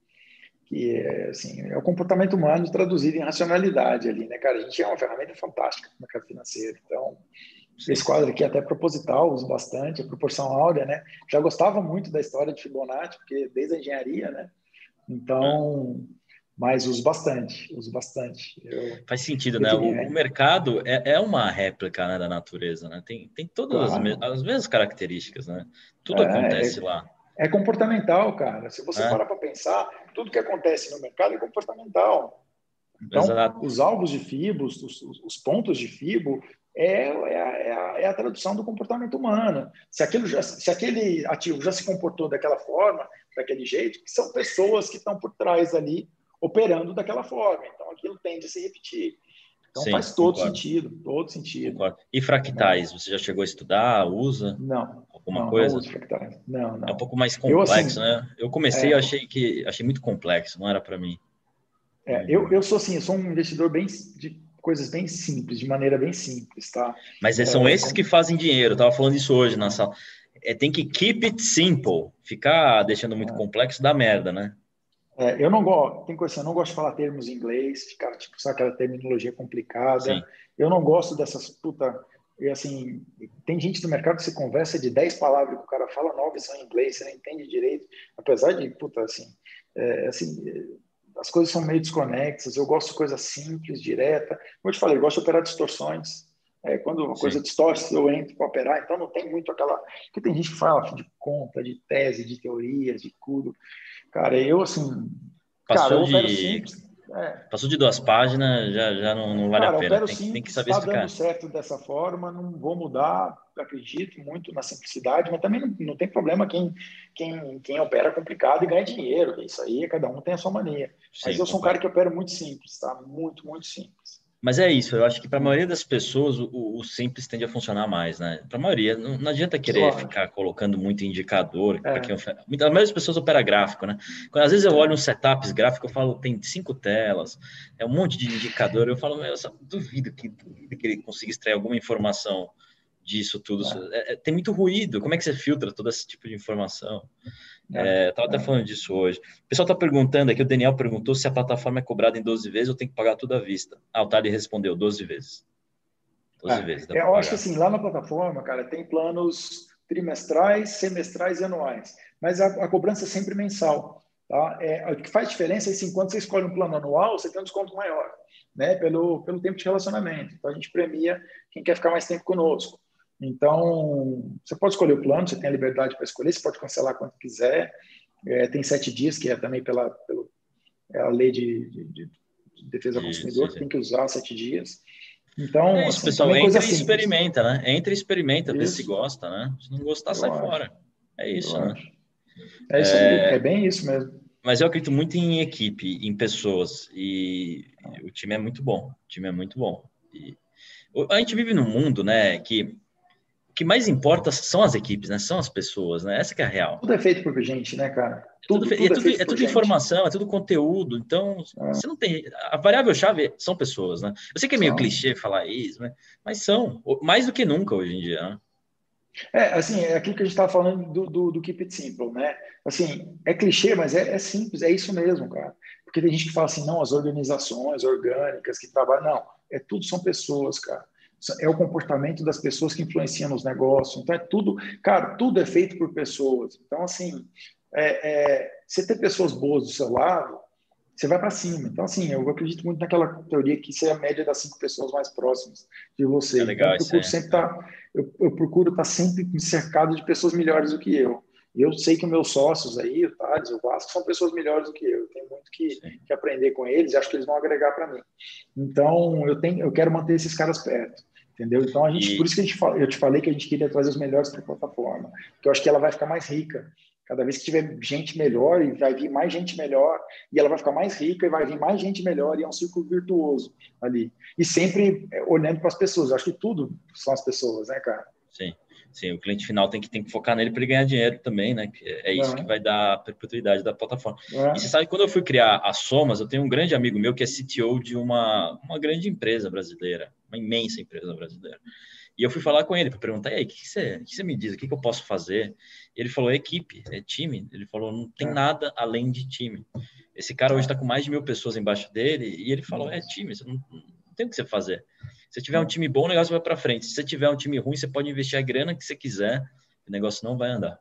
Speaker 2: que é, assim, é o comportamento humano traduzido em racionalidade ali, né, cara? A gente é uma ferramenta fantástica no mercado financeiro. Então, esse quadro aqui é até proposital, uso bastante, a proporção áurea, né? Já gostava muito da história de Fibonacci, porque desde a engenharia, né? Então, mas uso bastante, uso bastante.
Speaker 1: Eu, Faz sentido, né? O, é. o, mercado é, é uma réplica né, da natureza, né? Tem, tem todas claro. as, as, mesmas características, né? Tudo é, acontece
Speaker 2: é
Speaker 1: lá.
Speaker 2: É comportamental, cara. Se você é. parar para pensar, tudo que acontece no mercado é comportamental. Então, Exato. os alvos de FIBOS, os, os, pontos de FIBO, é, é, a, é, a, é, a, tradução do comportamento humano. Se, aquilo já, se aquele ativo já se comportou daquela forma, daquele jeito, são pessoas que estão por trás ali operando daquela forma. Então, aquilo tende a se repetir. Então Sim, faz todo concordo. sentido, todo sentido. Concordo.
Speaker 1: E fractais, você já chegou a estudar, usa?
Speaker 2: Não.
Speaker 1: Alguma não, coisa?
Speaker 2: Não, não, não.
Speaker 1: É um pouco mais complexo, eu, assim, né? Eu comecei e é, achei que achei muito complexo, não era para mim.
Speaker 2: É, eu, eu sou assim, eu sou um investidor bem de coisas bem simples, de maneira bem simples, tá?
Speaker 1: Mas é, são esses como... que fazem dinheiro. Eu tava falando isso hoje na sala. É, tem que keep it simple. Ficar deixando muito é. complexo dá merda, né?
Speaker 2: É, eu não gosto, tem coisa assim, eu não gosto de falar termos em inglês, ficar tipo, sabe, aquela terminologia complicada. Sim. Eu não gosto dessas puta. E assim, tem gente no mercado que você conversa de 10 palavras que o cara fala, 9 são em inglês, você não entende direito. Apesar de, puta, assim, é, assim as coisas são meio desconexas. Eu gosto de coisa simples, direta. Como eu te falei, eu gosto de operar distorções. É, quando uma Sim. coisa distorce, eu entro para operar. Então não tem muito aquela. Porque tem gente que fala de conta, de tese, de teorias, de tudo. Cara, eu, assim.
Speaker 1: Passou cara, de. É. Passou de duas páginas, já, já não, não vale cara, a pena. Tem,
Speaker 2: sim,
Speaker 1: tem, que saber
Speaker 2: está
Speaker 1: explicar.
Speaker 2: dando certo dessa forma, não vou mudar, acredito muito na simplicidade, mas também não, não tem problema quem, quem, quem opera complicado e ganha dinheiro. Isso aí, cada um tem a sua mania. Sim, mas eu sou um cara que opera muito simples, tá? Muito, muito simples.
Speaker 1: Mas é isso, eu acho que para a maioria das pessoas o, o, simples tende a funcionar mais, né? Para a maioria, não, não, adianta querer claro. ficar colocando muito indicador. É. Quem, a maioria das pessoas opera gráfico, né? Quando, às vezes eu olho uns setups gráficos, eu falo, tem cinco telas, é um monte de indicador, eu falo, eu duvido que, duvido que ele consiga extrair alguma informação disso tudo. É. É, tem muito ruído, como é que você filtra todo esse tipo de informação? É, estava até falando disso hoje. O pessoal está perguntando aqui, o Daniel perguntou se a plataforma é cobrada em 12 vezes ou tem que pagar tudo à vista. Ah, o Tali respondeu 12 vezes.
Speaker 2: 12 é, vezes. Eu acho que assim, lá na plataforma, cara, tem planos trimestrais, semestrais e anuais. Mas a, a cobrança é sempre mensal. Tá? É, o que faz diferença é assim, quando você escolhe um plano anual, você tem um desconto maior, né? Pelo, pelo tempo de relacionamento. Então a gente premia quem quer ficar mais tempo conosco. Então, você pode escolher o plano, você tem a liberdade para escolher, você pode cancelar quando quiser. É, tem sete dias, que é também pela, pelo, é a lei de, de, de defesa do consumidor, que tem que usar sete dias. Então,
Speaker 1: é isso, assim, pessoal, entra e experimenta, né? Entra e experimenta, isso. vê se gosta, né? Se não gostar, eu sai acho. fora. É isso, eu né? Acho.
Speaker 2: É isso é... é bem isso mesmo.
Speaker 1: Mas eu acredito muito em equipe, em pessoas, e o time é muito bom, o time é muito bom. E a gente vive num mundo, né, que que mais importa são as equipes, né? São as pessoas, né? Essa que é a real.
Speaker 2: Tudo é feito por gente, né, cara?
Speaker 1: Tudo, tudo, tudo é, tudo, é, é tudo informação, é tudo conteúdo. Então, é. você não tem. A variável-chave são pessoas, né? Eu sei que é meio são. clichê falar isso, né? mas são, mais do que nunca hoje em dia, né?
Speaker 2: É, assim, é aquilo que a gente estava falando do, do, do, Keep It Simple, né? Assim, é clichê, mas é, é, simples, é isso mesmo, cara. Porque tem gente que fala assim, não, as organizações orgânicas que trabalham, não, é tudo são pessoas, cara é o comportamento das pessoas que influenciam nos negócios. Então, é tudo, cara, tudo é feito por pessoas. Então, assim, é, é, você ter pessoas boas do seu lado, você vai para cima. Então, assim, eu acredito muito naquela teoria que você é a média das cinco pessoas mais próximas de você.
Speaker 1: É legal,
Speaker 2: então, eu, procuro sempre tá, eu, eu procuro estar tá sempre cercado de pessoas melhores do que eu. E eu sei que meus sócios aí, o Thales, o Vasco, são pessoas melhores do que eu. Eu tenho muito que, que aprender com eles e acho que eles vão agregar para mim. Então, eu, tenho, eu quero manter esses caras perto. Entendeu? Então, a gente, e... por isso que a gente, eu te falei que a gente queria trazer os melhores para a plataforma, porque eu acho que ela vai ficar mais rica. Cada vez que tiver gente melhor, e vai vir mais gente melhor, e ela vai ficar mais rica, e vai vir mais gente melhor, e é um círculo virtuoso ali. E sempre é, olhando para as pessoas. Eu acho que tudo são as pessoas, né, cara?
Speaker 1: Sim. Sim, o cliente final tem que, tem que focar nele para ele ganhar dinheiro também, né? É isso é. que vai dar a perpetuidade da plataforma. É. E você sabe, quando eu fui criar a Somas, eu tenho um grande amigo meu que é CTO de uma, uma grande empresa brasileira, uma imensa empresa brasileira. E eu fui falar com ele para perguntar, e aí, o que, que, você, que você me diz? O que, que eu posso fazer? Ele falou, é equipe, é time. Ele falou, não tem é. nada além de time. Esse cara hoje está com mais de mil pessoas embaixo dele, e ele falou, é time, você não, não tem o que você fazer. Se tiver um time bom, o negócio vai para frente. Se você tiver um time ruim, você pode investir a grana que você quiser, o negócio não vai andar.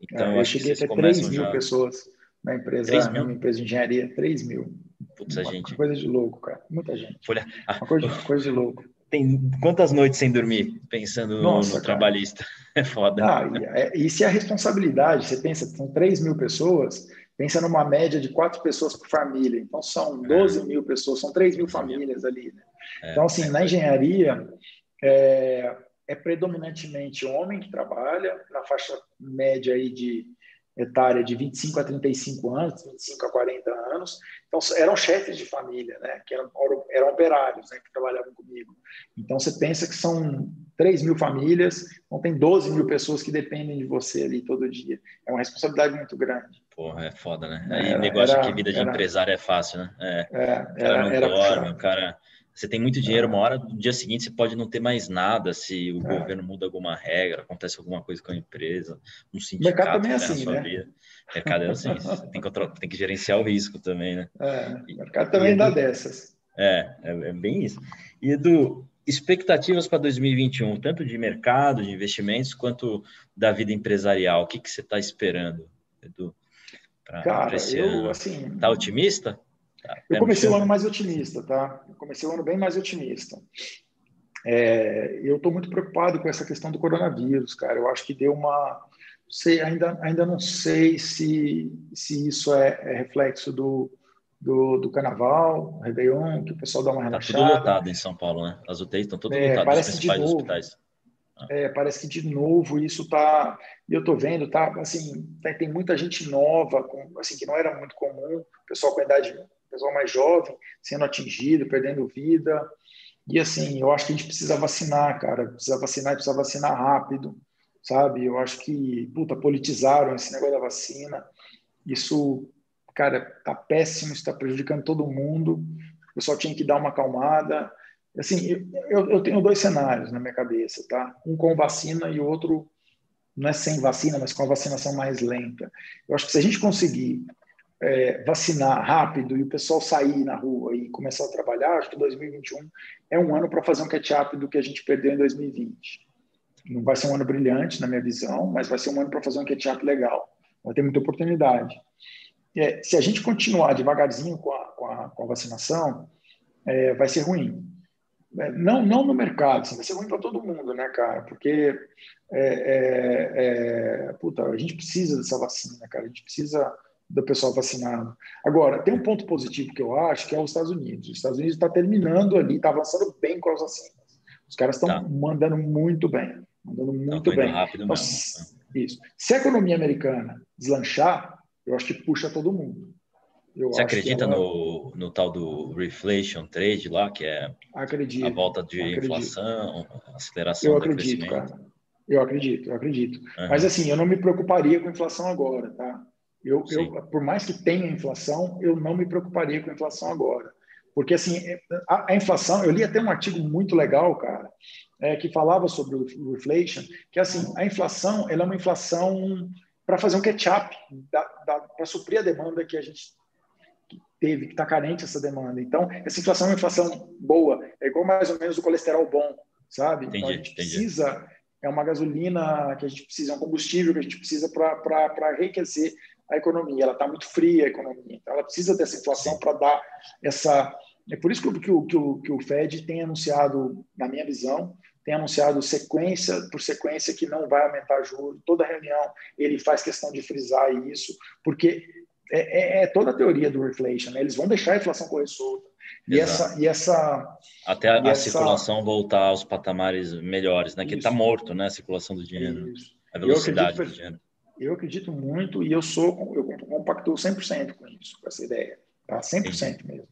Speaker 2: Então, é, eu cheguei a ter 3 mil já... pessoas na empresa, 3 mil? na empresa de engenharia, 3 mil.
Speaker 1: Putz, a gente.
Speaker 2: Coisa de louco, cara. Muita gente. Folha... Uma coisa, coisa de louco.
Speaker 1: Tem quantas noites sem dormir pensando Nossa, no, no trabalhista? É foda.
Speaker 2: Ah, e, é, e se a responsabilidade, você pensa, são 3 mil pessoas, pensa numa média de quatro pessoas por família. Então, são 12 é. mil pessoas, são 3 mil famílias ali. Né? É, então, assim, na engenharia, é, é, predominantemente homem que trabalha, na faixa média aí de etária de 25 a 35 anos, 25 a 40 anos. Então, eram chefes de família, né? Que eram, eram operários, né? Que trabalhavam comigo. Então, você pensa que são 3 mil famílias, então tem 12 mil pessoas que dependem de você ali todo dia. É uma responsabilidade muito grande.
Speaker 1: Porra, é foda, né? Aí era, negócio era, que vida de era, empresário é fácil, né? É, é, o cara não dorme, o cara você tem muito dinheiro, uma hora, no dia seguinte você pode não ter mais nada se o é. governo muda alguma regra, acontece alguma coisa com a empresa, um sindicato
Speaker 2: mercado também é assim, né?
Speaker 1: Vida. Mercado é assim, você tem que, tem que gerenciar o risco também, né?
Speaker 2: É, o mercado também e, dá dessas.
Speaker 1: É, é, é, bem isso. E Edu, expectativas para 2021, tanto de mercado, de investimentos, quanto da vida empresarial, o que, que você está esperando, Edu?
Speaker 2: Pra, Cara, pra eu, ano? assim...
Speaker 1: Tá otimista?
Speaker 2: Eu comecei o ano mais otimista, tá? Eu comecei o ano bem mais otimista. É, eu estou muito preocupado com essa questão do coronavírus, cara. Eu acho que deu uma. Sei, ainda, ainda não sei se, se isso é, é reflexo do, do, do Carnaval, Réveillon, que o pessoal dá uma relaxada.
Speaker 1: Tá tudo lotado em São Paulo, né? As UTIs estão todas é, lotadas,
Speaker 2: parece de novo, hospitais. É, parece que de novo isso tá, e eu tô vendo, tá, assim, tem muita gente nova, com, assim, que não era muito comum, pessoal com idade pessoal mais jovem sendo atingido, perdendo vida. E assim, eu acho que a gente precisa vacinar, cara. Precisa vacinar e precisa vacinar rápido, sabe? Eu acho que, puta, politizaram esse negócio da vacina. Isso, cara, tá péssimo, está prejudicando todo mundo. O pessoal tinha que dar uma acalmada. Assim, eu, eu tenho dois cenários na minha cabeça, tá? Um com vacina e outro não é sem vacina, mas com a vacinação mais lenta. Eu acho que se a gente conseguir é, vacinar rápido e o pessoal sair na rua e começar a trabalhar, acho que 2021 é um ano para fazer um catch-up do que a gente perdeu em 2020. Não vai ser um ano brilhante, na minha visão, mas vai ser um ano para fazer um catch-up legal. Vai ter muita oportunidade. É, se a gente continuar devagarzinho com a, com a, com a vacinação, é, vai ser ruim. É, não, não no mercado, assim, vai ser ruim para todo mundo, né, cara? Porque é, é, puta, a gente precisa dessa vacina, cara. A gente precisa do pessoal vacinado. Agora, tem um ponto positivo que eu acho, que é os Estados Unidos. Os Estados Unidos está terminando ali, está avançando bem com as vacinas. Os caras estão tá. mandando muito bem, mandando muito bem.
Speaker 1: Rápido então, mesmo.
Speaker 2: Isso. Se a economia americana deslanchar, eu acho que puxa todo mundo.
Speaker 1: Eu Você acredita ela... no, no tal do reflation trade lá, que é
Speaker 2: acredito,
Speaker 1: a volta de acredito. inflação, aceleração
Speaker 2: eu acredito, cara. Eu acredito, eu acredito. Uhum. Mas assim, eu não me preocuparia com a inflação agora, tá? Eu, eu, por mais que tenha inflação, eu não me preocuparia com a inflação agora. Porque, assim, a, a inflação, eu li até um artigo muito legal, cara, é, que falava sobre o inflation, que, assim, a inflação, ela é uma inflação para fazer um catch-up, para suprir a demanda que a gente teve, que está carente essa demanda. Então, essa inflação é uma inflação boa, é igual mais ou menos o colesterol bom, sabe?
Speaker 1: Entendi,
Speaker 2: então, a gente
Speaker 1: entendi.
Speaker 2: precisa, é uma gasolina que a gente precisa, é um combustível que a gente precisa para enriquecer a economia, ela está muito fria a economia, então ela precisa dessa inflação para dar essa. É por isso que, o, que, o, que o Fed tem anunciado, na minha visão, tem anunciado sequência por sequência que não vai aumentar juros. Toda reunião ele faz questão de frisar isso, porque é, é, é toda a teoria do reflation. Né? Eles vão deixar a inflação correr solta. E essa, e essa.
Speaker 1: Até a, a essa... circulação voltar aos patamares melhores, né? Que está morto, né? A circulação do dinheiro. Isso. A velocidade acredito, do dinheiro.
Speaker 2: Eu acredito muito e eu sou, eu compactuo 100% com isso, com essa ideia. Tá? 100% Entendi. mesmo.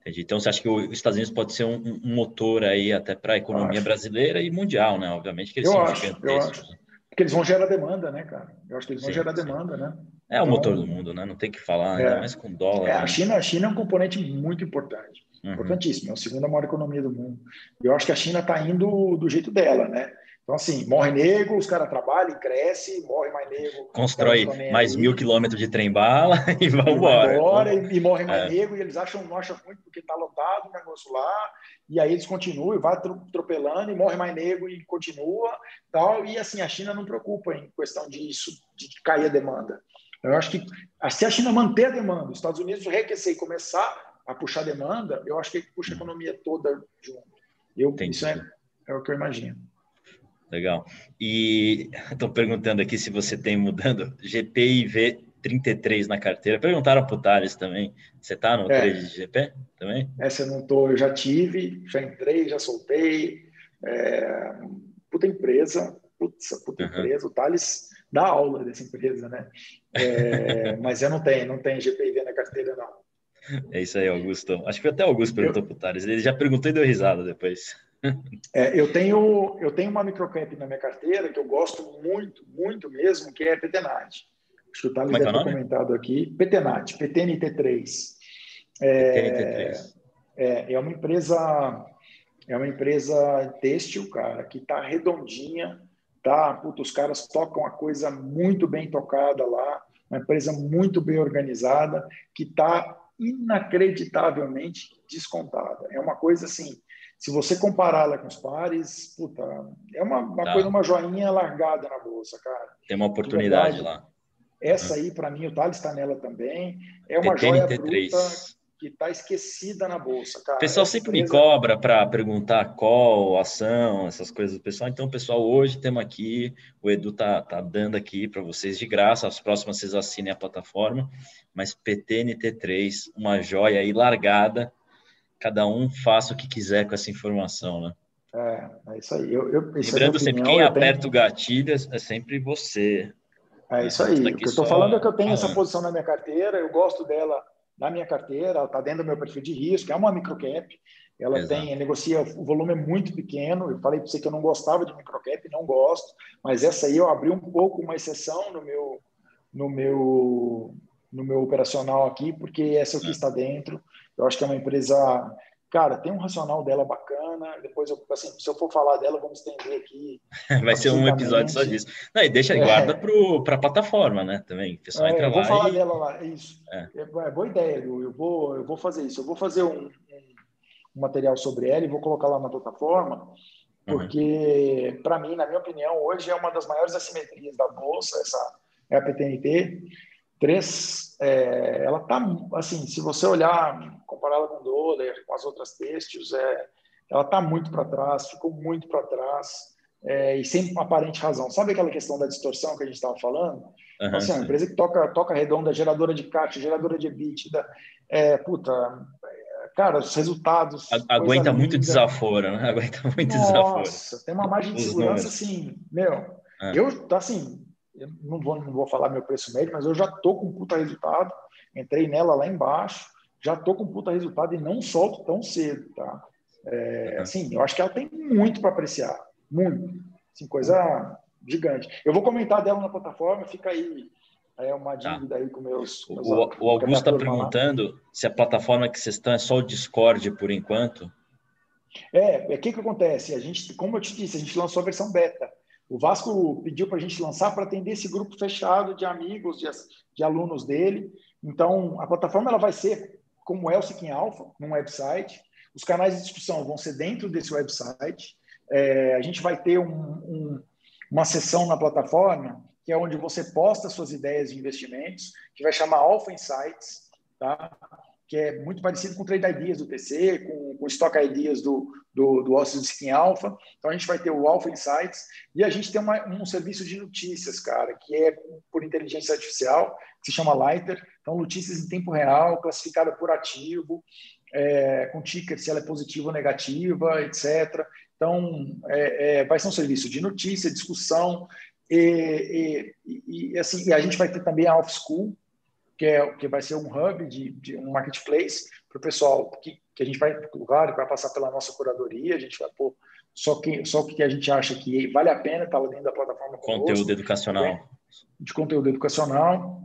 Speaker 1: Entendi. Então, você acha que os Estados Unidos pode ser um, um motor aí até para a economia brasileira e mundial, né? Obviamente que eles eu
Speaker 2: são acho, gigantescos. Eu acho. Né? Porque eles vão gerar demanda, né, cara? Eu acho que eles vão sim, gerar sim. demanda, né?
Speaker 1: É o motor do mundo, né? Não tem que falar, é, ainda mais com dólar.
Speaker 2: É,
Speaker 1: né?
Speaker 2: a, China, a China é um componente muito importante. Uhum. Importantíssimo. É a segunda maior economia do mundo. Eu acho que a China está indo do jeito dela, né? Então, assim, morre negro, os caras trabalham, cresce, morre mais negro.
Speaker 1: Constrói mais mil quilômetros de trem-bala e vão embora.
Speaker 2: embora e, e, morre mais é. negro, e eles acham, não acham muito porque está lotado o negócio lá, e aí eles continuam, vai atropelando, e morre mais negro e continua. tal E assim, a China não preocupa em questão disso, de cair a demanda. Eu acho que se a China manter a demanda, os Estados Unidos reaquecer e começar a puxar a demanda, eu acho que puxa a economia toda junto. Eu, isso é, é o que eu imagino.
Speaker 1: Legal. E estou perguntando aqui se você tem mudando GPIV 33 na carteira. Perguntaram para o Thales também. Você está no é. trade de GP também?
Speaker 2: Essa eu não estou, eu já tive, já entrei, já soltei. É, puta empresa, putz, puta uhum. empresa. O Thales dá aula dessa empresa, né? É, mas eu não tenho, não tenho GPIV na carteira, não.
Speaker 1: É isso aí, Augusto. Acho que até o Augusto perguntou eu... para o Thales. Ele já perguntou e deu risada depois.
Speaker 2: É, eu, tenho, eu tenho uma microcap na minha carteira que eu gosto muito, muito mesmo, que é a Petenat. Acho que o Thales é deve ter comentado aqui. Petenat, PTNT3. É, PTNT3. É, é uma empresa é uma empresa têxtil, cara, que está redondinha, tá? Puta, os caras tocam a coisa muito bem tocada lá, uma empresa muito bem organizada, que está inacreditavelmente descontada. É uma coisa assim, se você compará-la com os pares, puta, é uma, uma tá. coisa, uma joinha largada na bolsa, cara.
Speaker 1: Tem uma oportunidade lá.
Speaker 2: Essa aí, para mim, o Thales está nela também. É uma joia bruta que está esquecida na bolsa, cara.
Speaker 1: O pessoal sempre empresa... me cobra para perguntar qual ação, essas coisas do pessoal. Então, pessoal, hoje temos aqui, o Edu tá, tá dando aqui para vocês de graça. As próximas vocês assinem a plataforma. Mas PTNT3, uma joia aí largada cada um faça o que quiser com essa informação, né?
Speaker 2: É, é isso aí. Eu, eu,
Speaker 1: Lembrando sempre, opinião, quem aperta tenho... o gatilho é sempre você.
Speaker 2: É isso aí. O que eu estou falando é que eu tenho falando. essa posição na minha carteira, eu gosto dela na minha carteira, ela está dentro do meu perfil de risco, é uma microcap, ela Exato. tem, negocia, o volume é muito pequeno, eu falei para você que eu não gostava de microcap, não gosto, mas essa aí eu abri um pouco uma exceção no meu, no meu, no meu operacional aqui, porque essa é o que é. está dentro, eu acho que é uma empresa, cara, tem um racional dela bacana. Depois, eu, assim, se eu for falar dela, vamos estender aqui.
Speaker 1: Vai ser um episódio só disso. Não, e deixa, é. guarda para a plataforma, né? Também. O pessoal é, entra
Speaker 2: eu
Speaker 1: vou
Speaker 2: falar e... dela lá, é isso. É. é. boa ideia, eu, eu, vou, eu vou fazer isso. Eu vou fazer um, um, um material sobre ela e vou colocar lá na plataforma porque uhum. para mim, na minha opinião, hoje é uma das maiores assimetrias da bolsa, essa é a PTNT. Três, é, ela tá assim, se você olhar, compará-la com o dólar, com as outras têxteis, é, ela está muito para trás, ficou muito para trás é, e sem aparente razão. Sabe aquela questão da distorção que a gente estava falando? Uhum, assim, uma empresa que toca, toca redonda, geradora de caixa, geradora de EBITDA, é, puta, cara, os resultados.
Speaker 1: Aguenta muito desaforo, né? Aguenta muito Nossa, desaforo. Nossa,
Speaker 2: tem uma margem de segurança assim, meu. É. Eu, assim, eu não vou, não vou falar meu preço médio, mas eu já tô com puta resultado. Entrei nela lá embaixo, já tô com puta resultado e não solto tão cedo, tá? É, assim, eu acho que ela tem muito para apreciar, muito, assim, coisa gigante. Eu vou comentar dela na plataforma, fica aí é uma tá. dívida aí com meus.
Speaker 1: meus o, o Augusto está perguntando lá. se a plataforma que vocês estão é só o Discord por enquanto.
Speaker 2: É, o é, que, que acontece? A gente, como eu te disse, a gente lançou a versão beta. O Vasco pediu para a gente lançar para atender esse grupo fechado de amigos, de, de, alunos dele. Então, a plataforma ela vai ser como é o Seeking Alpha, num website. Os canais de discussão vão ser dentro desse website. É, a gente vai ter um, um, uma sessão na plataforma que é onde você posta suas ideias de investimentos, que vai chamar Alpha Insights, tá? Que é muito parecido com o Trade Ideas do TC, com, com o Stock Ideas do, do, do de Skin Alpha. Então, a gente vai ter o Alpha Insights e a gente tem uma, um serviço de notícias, cara, que é por inteligência artificial, que se chama Lighter. Então, notícias em tempo real, classificada por ativo. é, com ticker, se ela é positiva ou negativa, etc. Então, é, é, vai ser um serviço de notícia, discussão, e, e, e, assim, e a gente vai ter também a Off School, que, é, que vai ser um hub, de, de um marketplace para o pessoal, que, que a gente vai, claro, vai passar pela nossa curadoria, a gente vai pôr só, que, só o que a gente acha que vale a pena estar lá dentro da plataforma.
Speaker 1: Conteúdo conosco, educacional. Né?
Speaker 2: De conteúdo educacional.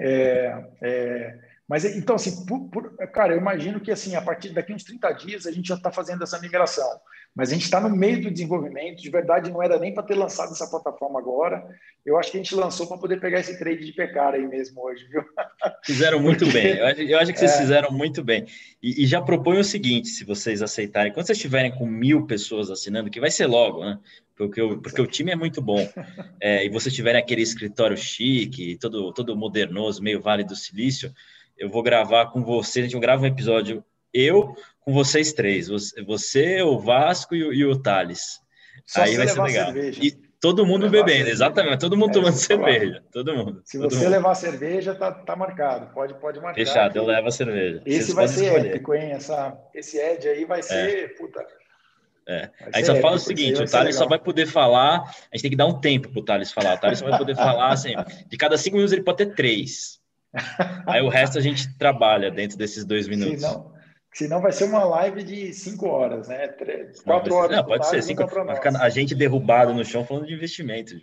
Speaker 2: É, é, mas então, assim, por, por, cara, eu imagino que assim, a partir daqui uns 30 dias a gente já está fazendo essa migração. Mas a gente está no meio do desenvolvimento, de verdade não era nem para ter lançado essa plataforma agora. Eu acho que a gente lançou para poder pegar esse trade de pecar aí mesmo hoje, viu?
Speaker 1: Fizeram muito Porque... bem. Eu acho, eu acho, que vocês é... fizeram muito bem. E, e já proponho o seguinte, se vocês aceitarem, quando vocês estiverem com mil pessoas assinando, que vai ser logo, né? Porque, eu, porque o time é muito bom. É, e vocês tiverem aquele escritório chique, todo, todo modernoso, meio Vale do Silício, eu vou gravar com vocês, a gente grava um episódio eu com vocês três, você, o Vasco e o, e o Thales. Só Aí vai ser legal. Cerveja. E todo mundo bebendo, cerveja. exatamente, todo mundo é, tomando cerveja, todo mundo.
Speaker 2: Se
Speaker 1: todo
Speaker 2: você
Speaker 1: mundo.
Speaker 2: levar cerveja, tá, tá marcado, pode, pode marcar.
Speaker 1: Fechado, eu levo a cerveja.
Speaker 2: Esse Vocês vai ser escolher. épico, hein? Essa, esse Ed aí vai ser, é. puta...
Speaker 1: É. A gente só fala o seguinte: o Thales só vai poder falar. A gente tem que dar um tempo para o Thales falar. O Thales só vai poder falar assim: de cada cinco minutos ele pode ter três. Aí o resto a gente trabalha dentro desses dois minutos.
Speaker 2: Senão, senão vai ser uma live de cinco horas, né? Três, quatro
Speaker 1: não,
Speaker 2: horas.
Speaker 1: Não, pode ser. Cinco, vai ficar a gente derrubado no chão falando de investimento.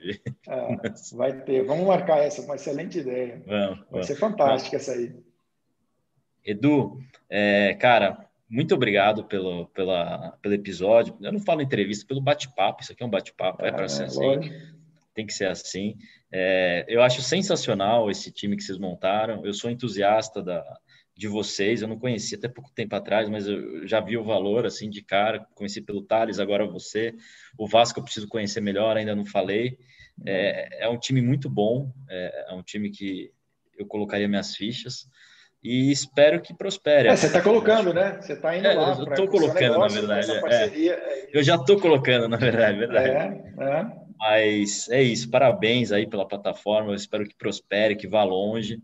Speaker 2: É, vai ter. Vamos marcar essa, uma excelente ideia. Vamos, vai vamos. ser fantástica essa aí.
Speaker 1: Edu, é, cara, muito obrigado pelo, pela, pelo episódio. Eu não falo entrevista, pelo bate-papo. Isso aqui é um bate-papo, é, é para ser assim. Lógico. Tem que ser assim. É, eu acho sensacional esse time que vocês montaram. Eu sou entusiasta da, de vocês. Eu não conhecia até pouco tempo atrás, mas eu já vi o valor assim de cara. Conheci pelo Thales, agora você. O Vasco eu preciso conhecer melhor, ainda não falei. É, é um time muito bom. É, é um time que eu colocaria minhas fichas e espero que prospere.
Speaker 2: É, você está colocando, né? Você está indo é, lá.
Speaker 1: Eu estou colocando, negócio, na verdade. É. é eu já estou colocando, na verdade, verdade. Mas é isso, parabéns aí pela plataforma, eu espero que prospere, que vá longe.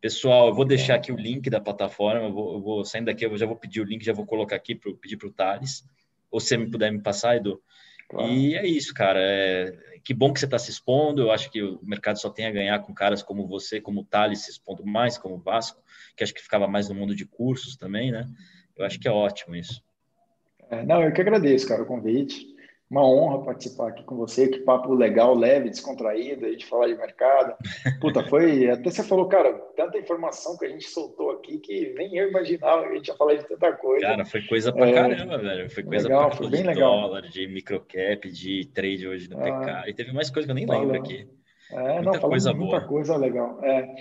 Speaker 1: Pessoal, eu vou deixar aqui o link da plataforma, eu vou, eu vou saindo daqui, eu já vou pedir o link, já vou colocar aqui, para pedir para o Thales, ou se você me puder me passar, Edu. Claro. E é isso, cara. É... Que bom que você está se expondo. Eu acho que o mercado só tem a ganhar com caras como você, como o Thales se expondo mais, como o Vasco, que acho que ficava mais no mundo de cursos também, né? Eu acho que é ótimo isso.
Speaker 2: É, não, eu que agradeço, cara, o convite uma honra participar aqui com você, que papo legal, leve, descontraído, a gente falar de mercado. Puta, foi. Até você falou, cara, tanta informação que a gente soltou aqui que nem eu imaginava que a gente ia falar de tanta coisa.
Speaker 1: Cara, foi coisa pra é, caramba, velho. Foi coisa legal, pra foi bem de legal. dólar, de microcap, de trade hoje no ah, PK. E teve mais coisa que eu nem lembro aqui.
Speaker 2: É, muita não, coisa boa. Muita coisa legal. É.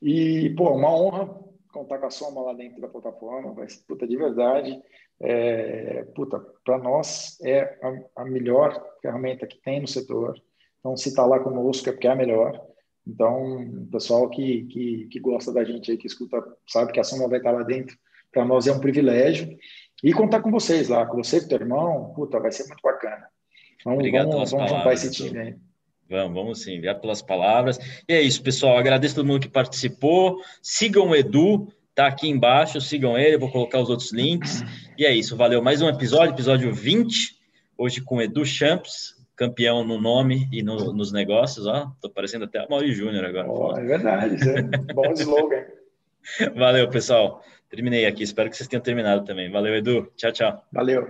Speaker 2: E, pô, uma honra contar com a Soma lá dentro da plataforma, mas, puta, de verdade é, puta, para nós é a, a, melhor ferramenta que tem no setor. Então, se está lá conosco é porque é a melhor. Então, pessoal que, que, que, gosta da gente aí, que escuta, sabe que a Soma vai estar lá dentro, para nós é um privilégio. E contar com vocês lá, com você e com teu irmão, puta, vai ser muito bacana. Vamos, Obrigado vamos, vamos juntar esse time aí.
Speaker 1: Vamos, vamos sim, obrigado pelas palavras. E é isso, pessoal. Agradeço todo mundo que participou. Sigam o Edu, tá aqui embaixo, sigam ele, vou colocar os outros links. E é isso, valeu. Mais um episódio, episódio 20, hoje com Edu Champs, campeão no nome e no, nos negócios, ó. Tô parecendo até a Mauri Júnior agora.
Speaker 2: Oh, é verdade, é bom slogan.
Speaker 1: Valeu, pessoal. Terminei aqui, espero que vocês tenham terminado também. Valeu, Edu. Tchau, tchau.
Speaker 2: Valeu.